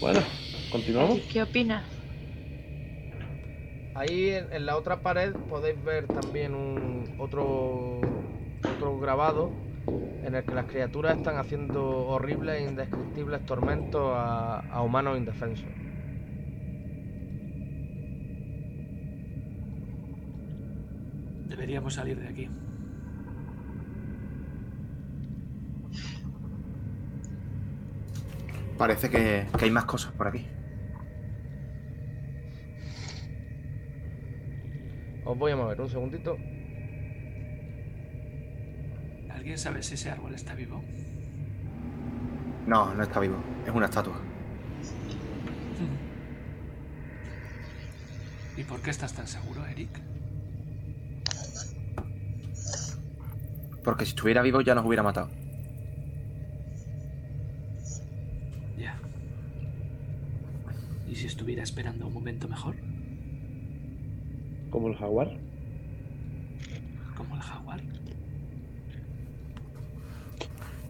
Bueno, continuamos. ¿Y ¿Qué opinas? Ahí en, en la otra pared podéis ver también un otro otro grabado en el que las criaturas están haciendo horribles e indescriptibles tormentos a, a humanos indefensos. Deberíamos salir de aquí. Parece que, que hay más cosas por aquí. Os voy a mover un segundito. ¿Alguien sabe si ese árbol está vivo? No, no está vivo. Es una estatua. ¿Y por qué estás tan seguro, Eric? Porque si estuviera vivo ya nos hubiera matado. Ya. ¿Y si estuviera esperando un momento mejor? Como el jaguar. Como el jaguar.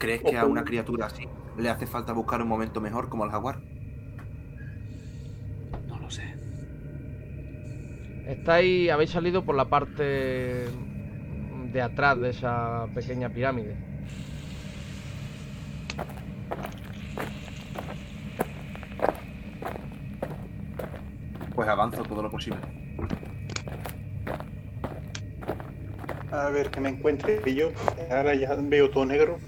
¿Crees que a una criatura así le hace falta buscar un momento mejor como el jaguar? No lo sé. Estáis, habéis salido por la parte de atrás de esa pequeña pirámide. Pues avanzo todo lo posible. A ver que me encuentre yo. Ahora ya veo todo negro.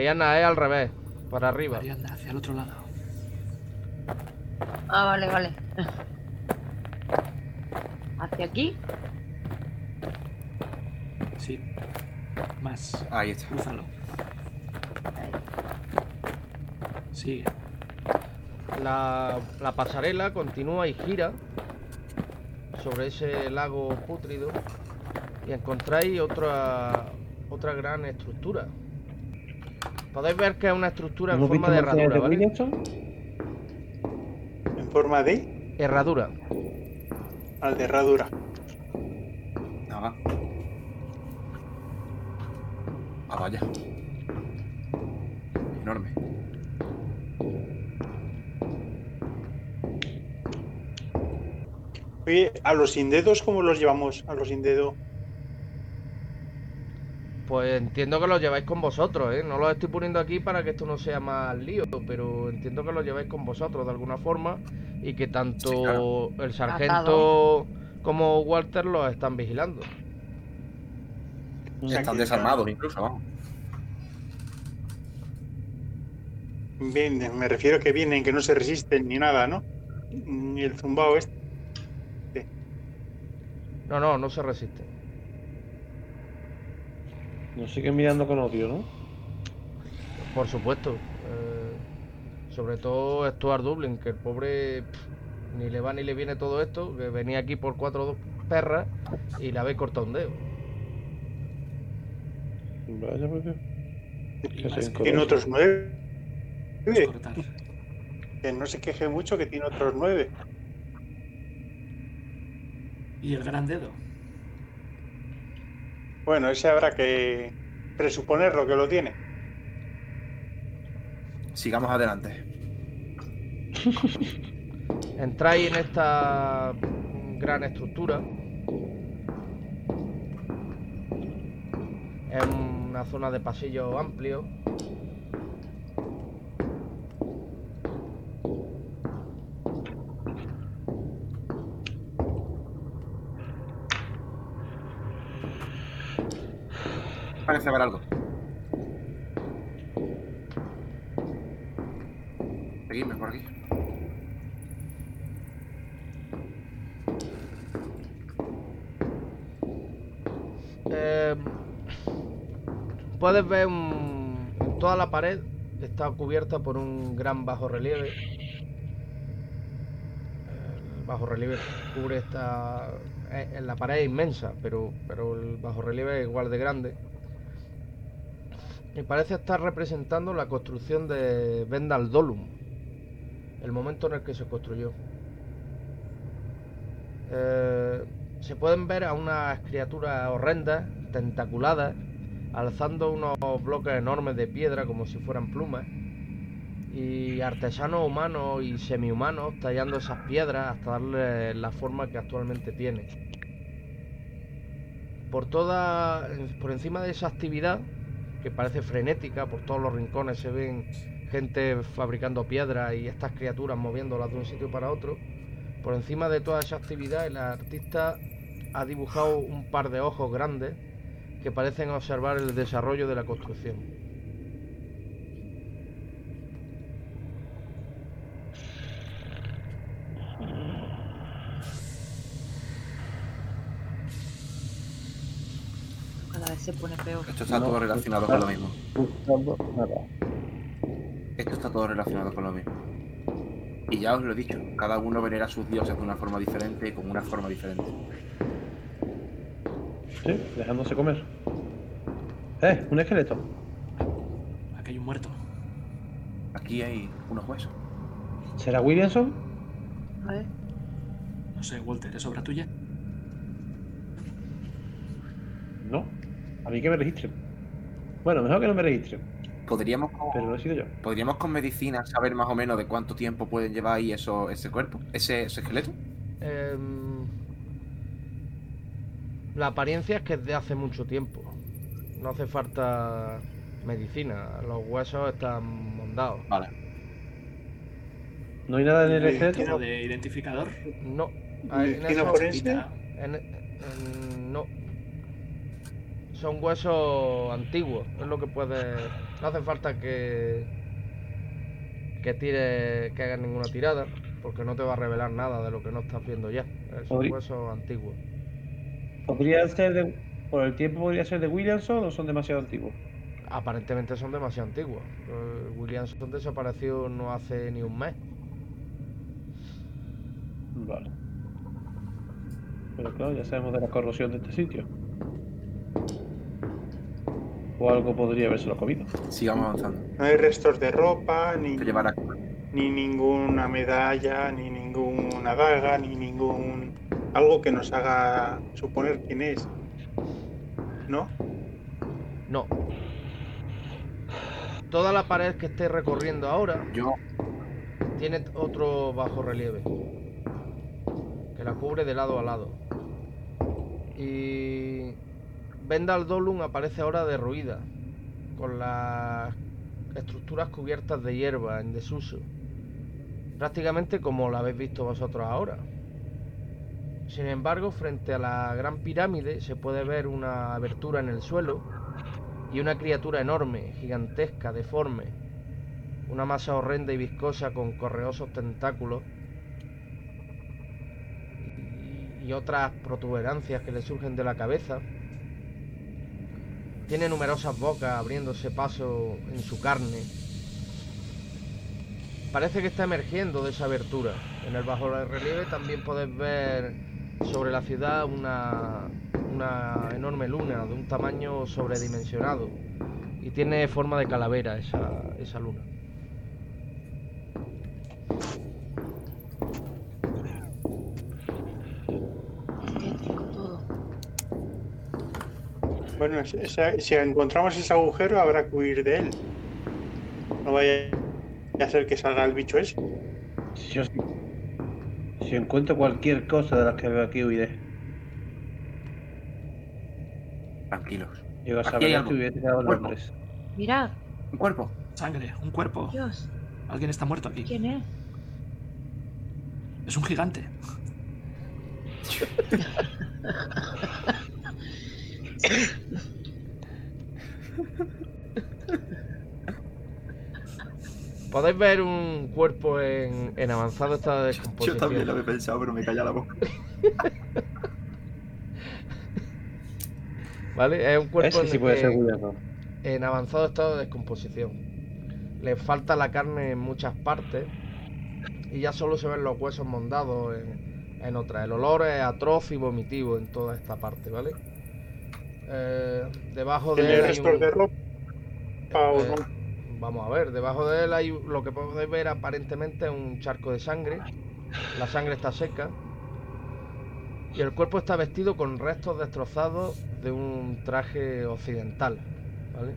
Ariana es al revés, para arriba. Ariadna, hacia el otro lado. Ah, vale, vale. ¿Hacia aquí? Sí. Más. Ahí está. Crúzalo. Sigue. La, la pasarela continúa y gira sobre ese lago pútrido y encontráis otra otra gran estructura. Podéis ver que es una estructura en ¿Hemos forma de herradura, de ¿vale? En forma de Herradura. al de herradura. Nada. Ah, vaya. Enorme. Oye, ¿a los sin dedos cómo los llevamos? A los sin dedo. Pues entiendo que los lleváis con vosotros, ¿eh? No los estoy poniendo aquí para que esto no sea más lío, pero entiendo que los lleváis con vosotros de alguna forma y que tanto Sí, claro. el sargento como Walter los están vigilando. Están desarmados incluso, vamos. Bien, me refiero que vienen, que no se resisten ni nada, ¿no? Ni el zumbao este. No, no, no se resisten. Nos siguen mirando con odio, ¿no? Por supuesto. eh, sobre todo Stuart Dublin, que el pobre pff, ni le va ni le viene todo esto, que venía aquí por cuatro perras y le habéis cortado un dedo. Vaya, pues. Que más se que Tiene otros nueve. Que no se queje mucho que tiene otros nueve. Y el gran dedo. Bueno, ese habrá que presuponerlo que lo tiene. Sigamos adelante. [laughs] Entráis en esta gran estructura. Es una zona de pasillo amplio. Parece haber algo. Seguidme por aquí. Eh, puedes ver toda la pared está cubierta por un gran bajo relieve. El bajo relieve cubre esta. eh, la pared es inmensa, pero, pero el bajo relieve es igual de grande. Y parece estar representando la construcción de Vendal Dolum, el momento en el que se construyó. Eh, se pueden ver a unas criaturas horrendas, tentaculadas, alzando unos bloques enormes de piedra como si fueran plumas, y artesanos humanos y semihumanos tallando esas piedras hasta darle la forma que actualmente tiene. Por toda, por encima de esa actividad, que parece frenética, por todos los rincones se ven gente fabricando piedras y estas criaturas moviéndolas de un sitio para otro. Por encima de toda esa actividad, el artista ha dibujado un par de ojos grandes que parecen observar el desarrollo de la construcción. Cada vez se pone peor. Esto está No, todo relacionado con lo mismo. Nada. Esto está todo relacionado con lo mismo. Y ya os lo he dicho, cada uno venera a sus dioses de una forma diferente y con una forma diferente. Sí, dejándose comer. ¡Eh! Un esqueleto. Aquí hay un muerto. Aquí hay unos huesos. ¿Será Williamson? A ver. No sé, Walter, ¿es obra tuya? No. A mí que me registren. Bueno, mejor que no me registren. ¿Podríamos con, Pero no he sido yo. ¿podríamos con medicina saber más o menos de cuánto tiempo pueden llevar ahí eso, ese cuerpo? ¿Ese, ese esqueleto? Em, la apariencia es que es de hace mucho tiempo. No hace falta medicina. Los huesos están mondados. Vale. ¿No hay nada en el esqueleto? ¿Tipo de identificador? No. Quita- en- en- no. Son huesos antiguos. Es lo que puede. No hace falta que. que tire. que hagas ninguna tirada. Porque no te va a revelar nada de lo que no estás viendo ya. Son Podri- huesos antiguos. ¿Podría ser de. por el tiempo podría ser de Williamson o son demasiado antiguos? Aparentemente son demasiado antiguos. Eh, Williamson desapareció no hace ni un mes. Vale. Pero claro, ya sabemos de la corrosión de este sitio. O algo podría habérselo comido. Sigamos avanzando. No hay restos de ropa, ni, Te llevará. ni ninguna medalla, ni ninguna daga, ni ningún... algo que nos haga suponer quién es. ¿No? No. Toda la pared que esté recorriendo ahora Yo. tiene otro bajo relieve que la cubre de lado a lado. Y Vendal Dolum aparece ahora derruida, con las estructuras cubiertas de hierba en desuso, prácticamente como la habéis visto vosotros ahora. Sin embargo, frente a la gran pirámide se puede ver una abertura en el suelo y una criatura enorme, gigantesca, deforme, una masa horrenda y viscosa con correosos tentáculos y, y otras protuberancias que le surgen de la cabeza. Tiene numerosas bocas abriéndose paso en su carne. Parece que está emergiendo de esa abertura. En el bajo relieve también podéis ver sobre la ciudad una, una enorme luna de un tamaño sobredimensionado. Y tiene forma de calavera esa, esa luna. Bueno, si- encontramos ese agujero habrá que huir de él. No vaya a ser que salga el bicho ese. Si yo si encuentro cualquier cosa de las que veo aquí, huiré. Tranquilos. Llego a Aquí saber quedado en Cuerpo. Londres. Mirad, Un cuerpo. Sangre, un cuerpo. Dios, Alguien está muerto aquí. ¿quién es? Es un gigante. [laughs] Podéis ver un cuerpo en, en avanzado estado de [laughs] Yo descomposición. también lo había pensado, pero me calla la boca. [laughs] ¿Vale? Es un cuerpo Ese en sí el puede que- ser Williamson. en avanzado estado de descomposición. Le falta la carne en muchas partes y ya solo se ven los huesos mondados en, en otras. El olor es atroz y vomitivo en toda esta parte, ¿vale? Eh, debajo de ¿Tiene él hay restos un- de ropa o eh, no? Vamos a ver, debajo de él hay lo que podéis ver aparentemente es un charco de sangre. La sangre está seca. Y el cuerpo está vestido con restos destrozados de un traje occidental. ¿Vale?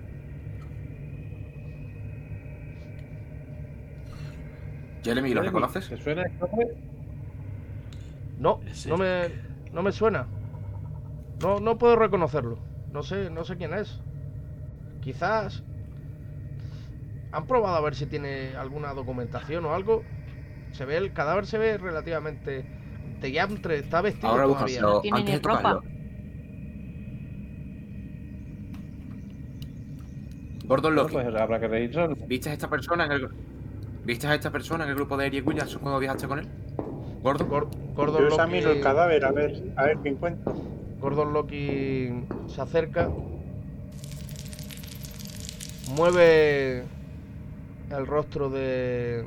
Jeremy, ¿lo reconoces? ¿Te suena nombre? No, Sí. no me, no me suena. No, no puedo reconocerlo. No sé, no sé quién es. Quizás han probado a ver si tiene alguna documentación o algo. Se ve el cadáver se ve relativamente de diantre, está vestido Ahora todavía. búscaselo. tiene Antes ropa. Gordon Loki, pues habrá que registrarlo. ¿viste a esta persona en el ¿Viste a esta persona en el grupo de Eric Williamson cuando viajaste con él? Gordon. Gor- Gordon Yo Loki, examino el cadáver a ver, a ver qué encuentro. Gordon Loki se acerca. Mueve el rostro de,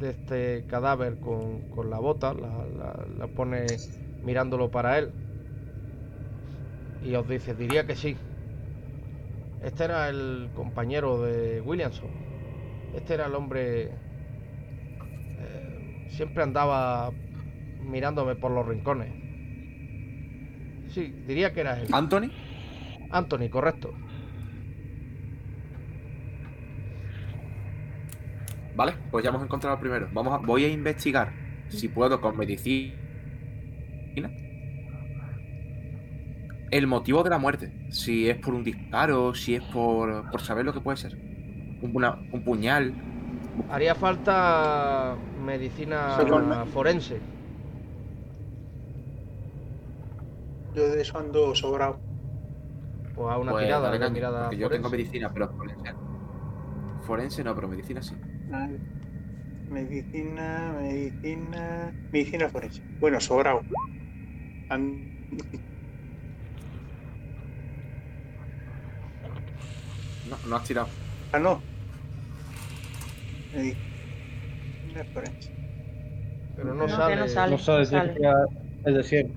de este cadáver con, con la bota, la, la- la pone mirándolo para él. Y os dice, diría que sí. Este era el compañero de Williamson. Este era el hombre... eh, siempre andaba mirándome por los rincones. Sí, diría que era él. Anthony. Anthony, correcto. Vale, pues ya hemos encontrado al primero. Vamos a, voy a investigar si puedo con medicina el motivo de la muerte. Si es por un disparo, si es por, por saber lo que puede ser. Un, una- un puñal. Haría falta medicina forense. Yo de eso ando sobrado. Pues a una Pues tirada caña, mirada yo tengo medicina, pero forense. Forense no, pero medicina sí. Medicina, medicina. Medicina forense. Bueno, sobrado. An- No, no has tirado. Ah, no. Medicina forense. Pero no, No, sale. no sale. No sabes sale. decir el de 100.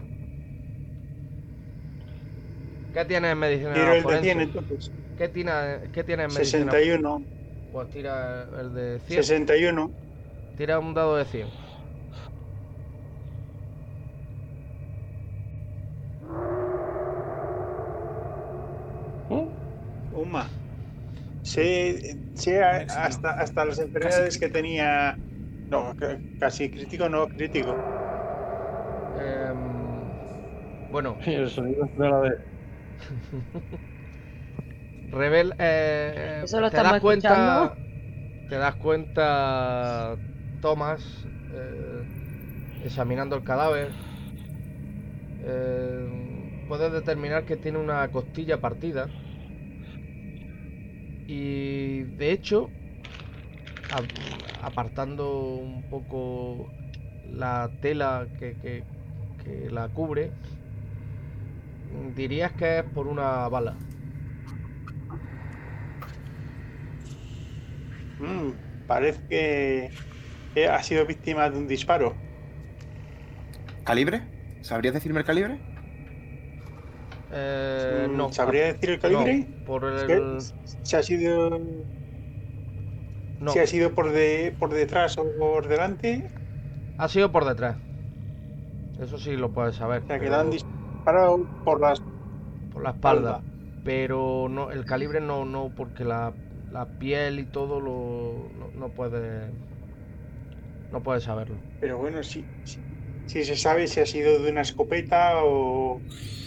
¿Qué tienes en medicina Tiro el de forense? 100 entonces. ¿Qué, tiene, ¿Qué tienes en medicina 61. Pues tira el de 100. 61. Tira un dado de 100. Un más. Sé, sé a- hasta, hasta las enfermedades que tenía. No, ca- casi crítico, no crítico. Em, bueno, [laughs] El sonido es de la [laughs] de. Revel, eh, Eso lo te das cuenta, escuchando. te das cuenta, Thomas, eh, examinando el cadáver, eh, puedes determinar que tiene una costilla partida y de hecho, apartando un poco la tela que, que- que la cubre, dirías que es por una bala. Mm, parece que que ha sido víctima de un disparo. ¿Calibre? ¿Sabrías decirme el calibre? Eh, Mm, no. ¿Sabría decir el calibre? No, por que el. Si ha sido, No, si ha sido por, de, por detrás o por delante, ha sido por detrás. Eso sí lo puedes saber. o sea, que pero- le han disparado por las por la espalda. Pero no, el calibre no, no, porque la, la piel y todo lo no, no puede. No puede saberlo. Pero bueno, si, si, si se sabe si ha sido de una escopeta o.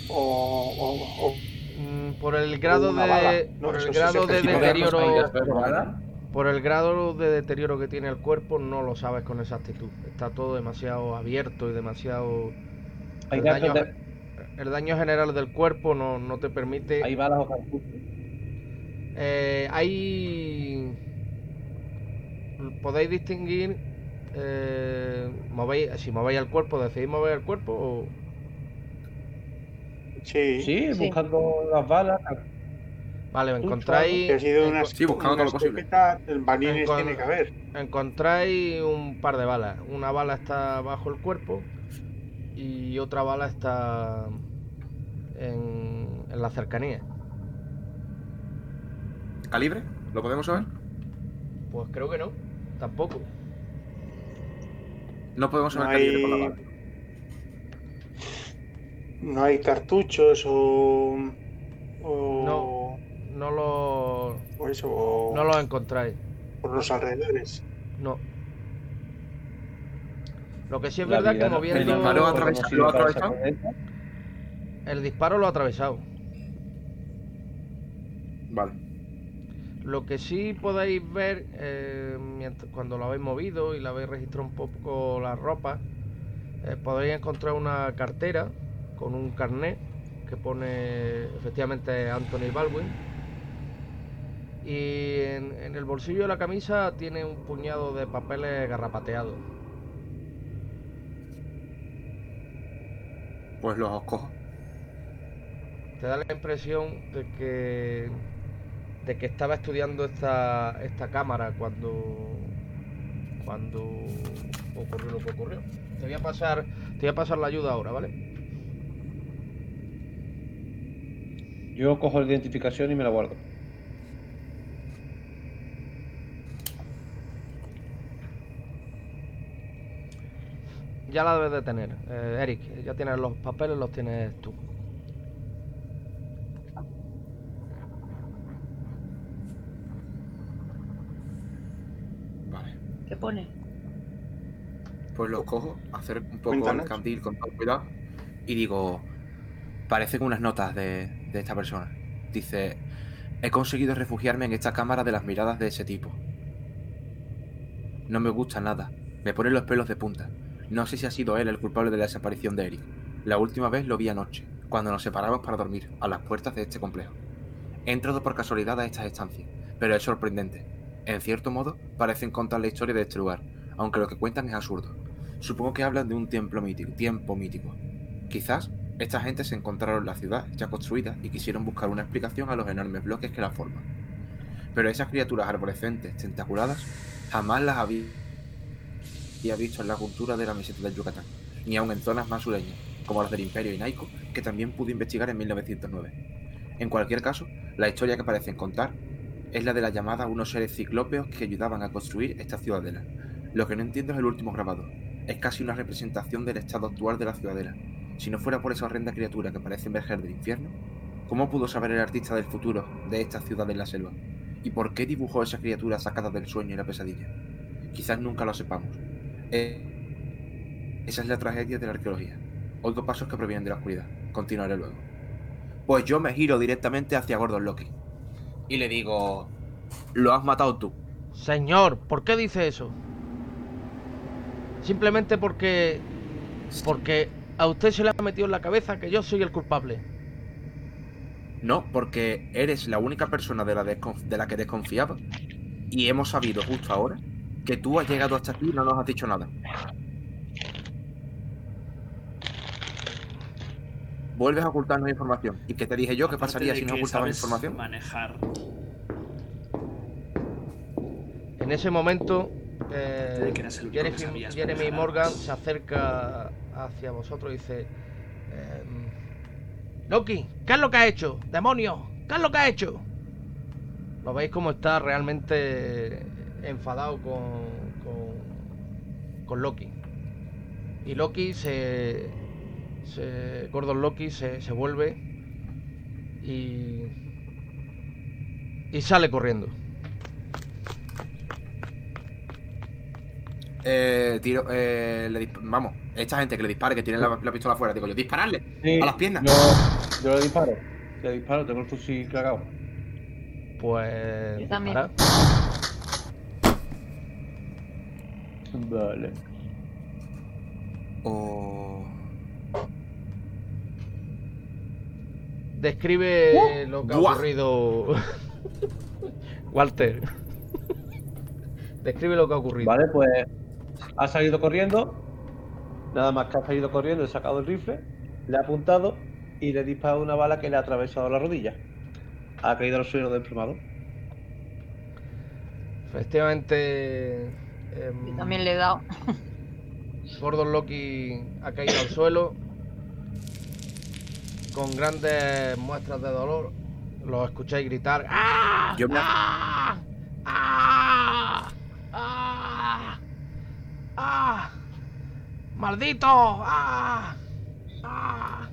o, o- o- Mm, por el grado de. No, por el grado de deterioro. Por el grado de deterioro que tiene el cuerpo, no lo sabes con exactitud. Está todo demasiado abierto y demasiado. Hay El daño, de- el daño general del cuerpo no, no te permite. Hay balas o cartuchos. Eh, hay. Podéis distinguir. eh, movéis, si movéis el cuerpo, decidís mover el cuerpo o. sí, Sí, Sí. buscando las balas. Vale, encontráis. ha sido una, enco- Sí, buscando todo lo posible. balines Encon- tiene que haber. Encontráis un par de balas. Una bala está bajo el cuerpo y otra bala está en, en la cercanía. ¿Calibre? ¿Lo podemos saber? Pues creo que no, tampoco. No podemos No saber calibre por la bala. no hay cartuchos o. o No. No lo, o eso, o no lo encontráis. por los alrededores. No. Lo que sí es La verdad que vida- moviendo. el disparo lo ha atravesado. El disparo lo ha atravesado. Vale. Lo que sí podéis ver eh, mientras- cuando lo habéis movido y la habéis registrado un poco la ropa, eh, podréis encontrar una cartera con un carnet que pone efectivamente Anthony Baldwin. Y en, en el bolsillo de la camisa tiene un puñado de papeles garrapateados. Pues los cojo. Te da la impresión de que de que estaba estudiando esta, esta cámara cuando cuando ocurrió lo que ocurrió. Te voy a pasar te voy a pasar la ayuda ahora, ¿vale? Yo cojo la identificación y me la guardo. Ya la debes de tener, eh, Eric. Ya tienes los papeles, los tienes tú. Vale. ¿Qué pone? Pues los cojo, hacer un poco Cuéntanos. el candil con todo cuidado. Y digo, parecen unas notas de, de esta persona. Dice, he conseguido refugiarme en esta cámara de las miradas de ese tipo. No me gusta nada. Me ponen los pelos de punta. No sé si ha sido él el culpable de la desaparición de Eric. La última vez lo vi anoche, cuando nos separamos para dormir, a las puertas de este complejo. He entrado por casualidad a estas estancias, pero es sorprendente. En cierto modo, parecen contar la historia de este lugar, aunque lo que cuentan es absurdo. Supongo que hablan de un templo mítico, tiempo mítico. Quizás esta gente se encontraron la ciudad ya construida y quisieron buscar una explicación a los enormes bloques que la forman. Pero esas criaturas arborescentes, tentaculadas, jamás las había había visto en la cultura de la meseta del Yucatán, ni aun en zonas más sureñas, como las del Imperio Inaico, que también pude investigar en 1909. En cualquier caso, la historia que parecen contar es la de la llamada unos seres ciclópeos que ayudaban a construir esta ciudadela. Lo que no entiendo es el último grabado. Es casi una representación del estado actual de la ciudadela. Si no fuera por esa horrenda criatura que parece emerger del infierno, ¿cómo pudo saber el artista del futuro de esta ciudad en la selva? ¿Y por qué dibujó esa criatura sacada del sueño y la pesadilla? Quizás nunca lo sepamos. Eh, esa es la tragedia de la arqueología. Oigo pasos que provienen de la oscuridad. Continuaré luego. Pues yo me giro directamente hacia Gordon Loki. Y le digo... Lo has matado tú. Señor, ¿por qué dice eso? Simplemente porque... Porque a usted se le ha metido en la cabeza que yo soy el culpable. No, porque eres la única persona de la, de la que desconfiaba. Y hemos sabido justo ahora que tú has llegado hasta aquí y no nos has dicho nada. Vuelves a ocultarnos información. ¿Y qué te dije yo? ¿Qué pasaría si no que ocultabas sabes información? Manejar. En ese momento, eh, Jeremy, Morgan se acerca hacia vosotros y dice: em, Loki, ¿qué es lo que ha hecho? ¡Demonio! ¿Qué es lo que ha hecho? Lo veis como está realmente enfadado con, con, con Loki. Y Loki se, se. Gordon Loki se, se vuelve y. y sale corriendo. Eh, tiro, eh, le vamos, esta gente que le dispare, que tiene la, la pistola afuera, digo yo, dispararle Sí, a las piernas. Yo, yo le disparo. Le disparo, tengo el fusil cagado. Pues. Yo también. dispara. Vale. O... Describe lo que ha ocurrido. Walter. Describe lo que ha ocurrido. Vale, pues ha salido corriendo. Nada más que ha salido corriendo, he sacado el rifle, le ha apuntado y le he disparado una bala que le ha atravesado la rodilla. Ha caído al suelo desplomado. Efectivamente. em, Yo también le he dado. Gordon Loki ha caído al suelo. Con grandes muestras de dolor. Lo escucháis gritar. ¡Ah! Yo me- ¡Ah! ¡Ah! ¡Ah! ¡Ah! ¡Maldito! ¡Ah! ¡Ah!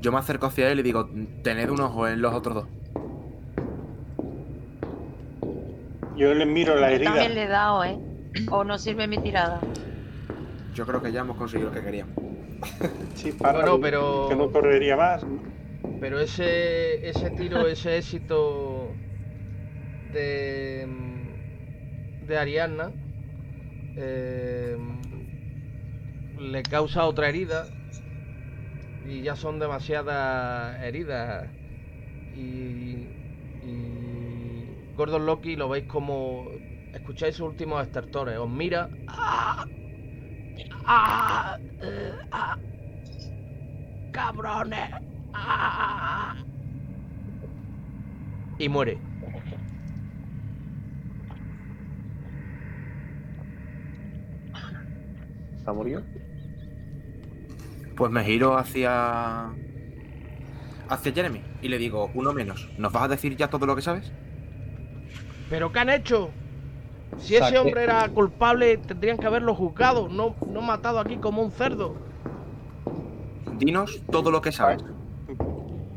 Yo me acerco hacia él y digo, tened un ojo en los otros dos. Yo le miro la Yo herida. también le he dado, ¿eh? O no sirve mi tirada. Yo creo que ya hemos conseguido lo que queríamos. [laughs] Sí, para Bueno, pero- que no correría más. Pero ese, ese tiro, ese éxito de, de Ariadna eh, le causa otra herida y ya son demasiadas heridas y, y Gordon Loki lo veis como escucháis sus últimos estertores, os mira ¡Ah! ¡Ah! Eh, ¡Ah! cabrones ¡Ah! y muere. ¿Está murió? Pues me giro hacia... Hacia Jeremy y le digo, uno menos. ¿Nos vas a decir ya todo lo que sabes? ¿Pero qué han hecho? Si ese Saque- hombre era culpable, tendrían que haberlo juzgado, no, no matado aquí como un cerdo. Dinos todo lo que sabes.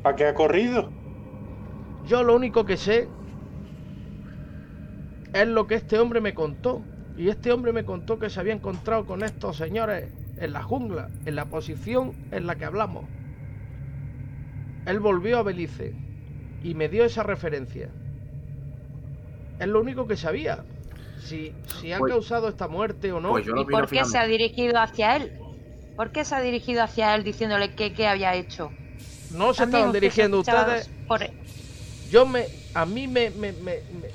¿Para qué ha corrido? Yo lo único que sé es lo que este hombre me contó. Y este hombre me contó que se había encontrado con estos señores en la jungla, en la posición en la que hablamos. Él volvió a Belice y me dio esa referencia. Es lo único que sabía. Si, si ha Pues- causado esta muerte o no. Pues yo lo ¿Y por qué se ha dirigido hacia él? ¿Por qué se ha dirigido hacia él diciéndole que qué había hecho? no se estaban dirigiendo ustedes. por- Yo me. A mí me. Me, me, me,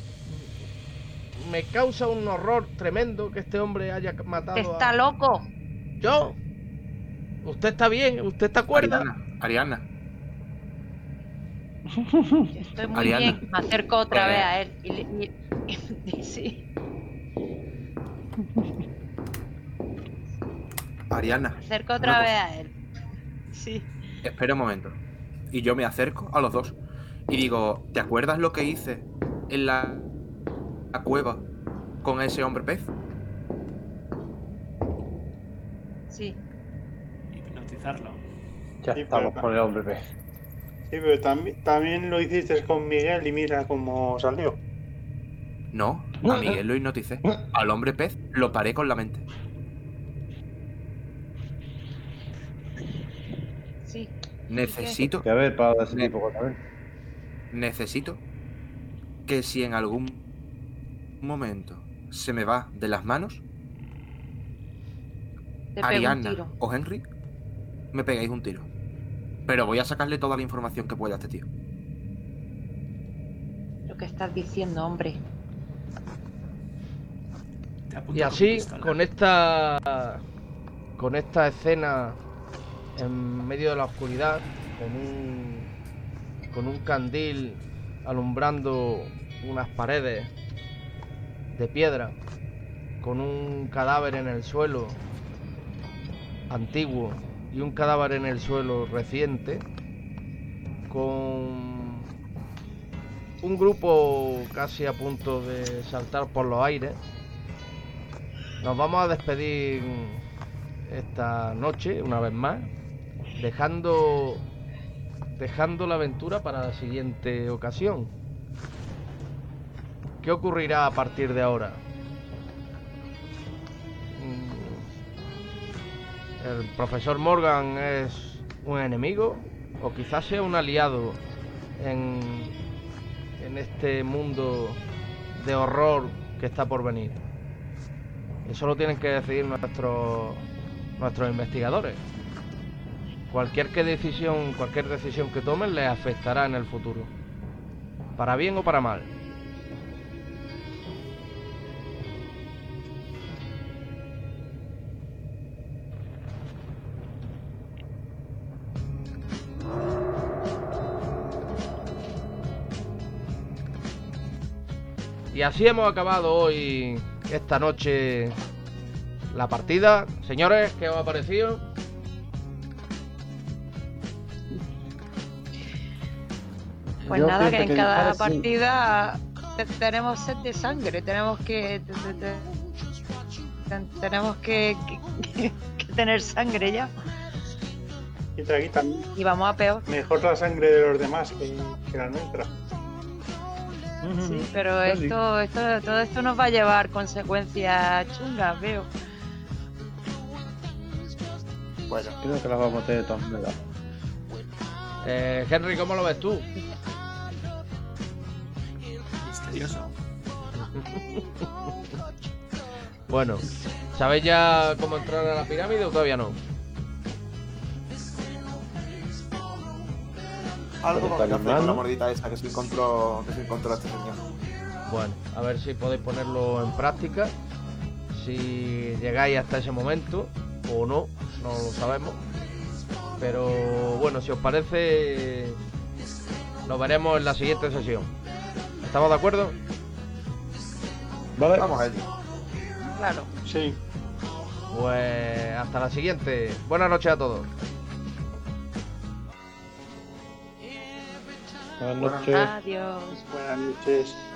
me causa un horror tremendo que este hombre haya matado Está a. loco. Yo. Usted está bien, usted está acuerda. Ariana, Ariana, Estoy muy Ariana. bien. Me acerco otra Eh. vez a él. Y, le- y- [laughs] y- sí, Ariana, me acerco otra vez cosa. a él. Sí. espera un momento. Y yo me acerco a los dos y digo, ¿te acuerdas lo que hice en la, la cueva con ese hombre pez? Sí. Hipnotizarlo. Ya Sí, estamos con el hombre pez. Sí, pero también, también lo hiciste con Miguel y mira cómo salió. No, a Miguel lo hipnoticé. Al hombre pez lo paré con la mente. Sí. Necesito, Que a ver, para ese Me- tipo de cosas. necesito que si en algún momento se me va de las manos, tiro. o Henry, me pegáis un tiro. Pero voy a sacarle toda la información que pueda a este tío. Lo que estás diciendo, hombre. Y así, con esta. Con esta escena en medio de la oscuridad, con un. con un candil alumbrando unas paredes de piedra, con un cadáver en el suelo antiguo y un cadáver en el suelo reciente, con un grupo casi a punto de saltar por los aires. Nos vamos a despedir esta noche, una vez más, dejando dejando la aventura para la siguiente ocasión. ¿Qué ocurrirá a partir de ahora? Mm, ¿El profesor Morgan es un enemigo? ¿O quizás sea un aliado en, en este mundo de horror que está por venir? Eso lo tienen que decidir nuestros nuestros investigadores. Cualquier que decisión, cualquier decisión que tomen les afectará en el futuro. Para bien o para mal. Y así hemos acabado hoy, esta noche, la partida. Señores, ¿qué os ha parecido? Pues Yo nada, que en cada partida te- tenemos sed de sangre, tenemos que. te- te- te- te- tenemos que, que- que tener sangre ya. Y vamos a peor. Mejor la sangre de los demás que, que la nuestra. Sí, pero esto, esto, todo esto nos va a llevar consecuencias chungas, veo. Bueno, creo que las vamos a tener de todas maneras. Eh, Henry, ¿cómo lo ves tú? Misterioso. [laughs] Bueno, ¿sabéis ya cómo entrar a la pirámide o todavía no? Algo Con con que hacer con la mordita esa que se encontró, que se encontró este señor. Bueno, a ver si podéis ponerlo en práctica. Si llegáis hasta ese momento o no, no lo sabemos. Pero bueno, si os parece, lo veremos en la siguiente sesión. ¿Estamos de acuerdo? Vale. Vamos a ello. Claro. Sí. Pues hasta la siguiente. Buenas noches a todos. Buenas noches. Adiós. Buenas noches.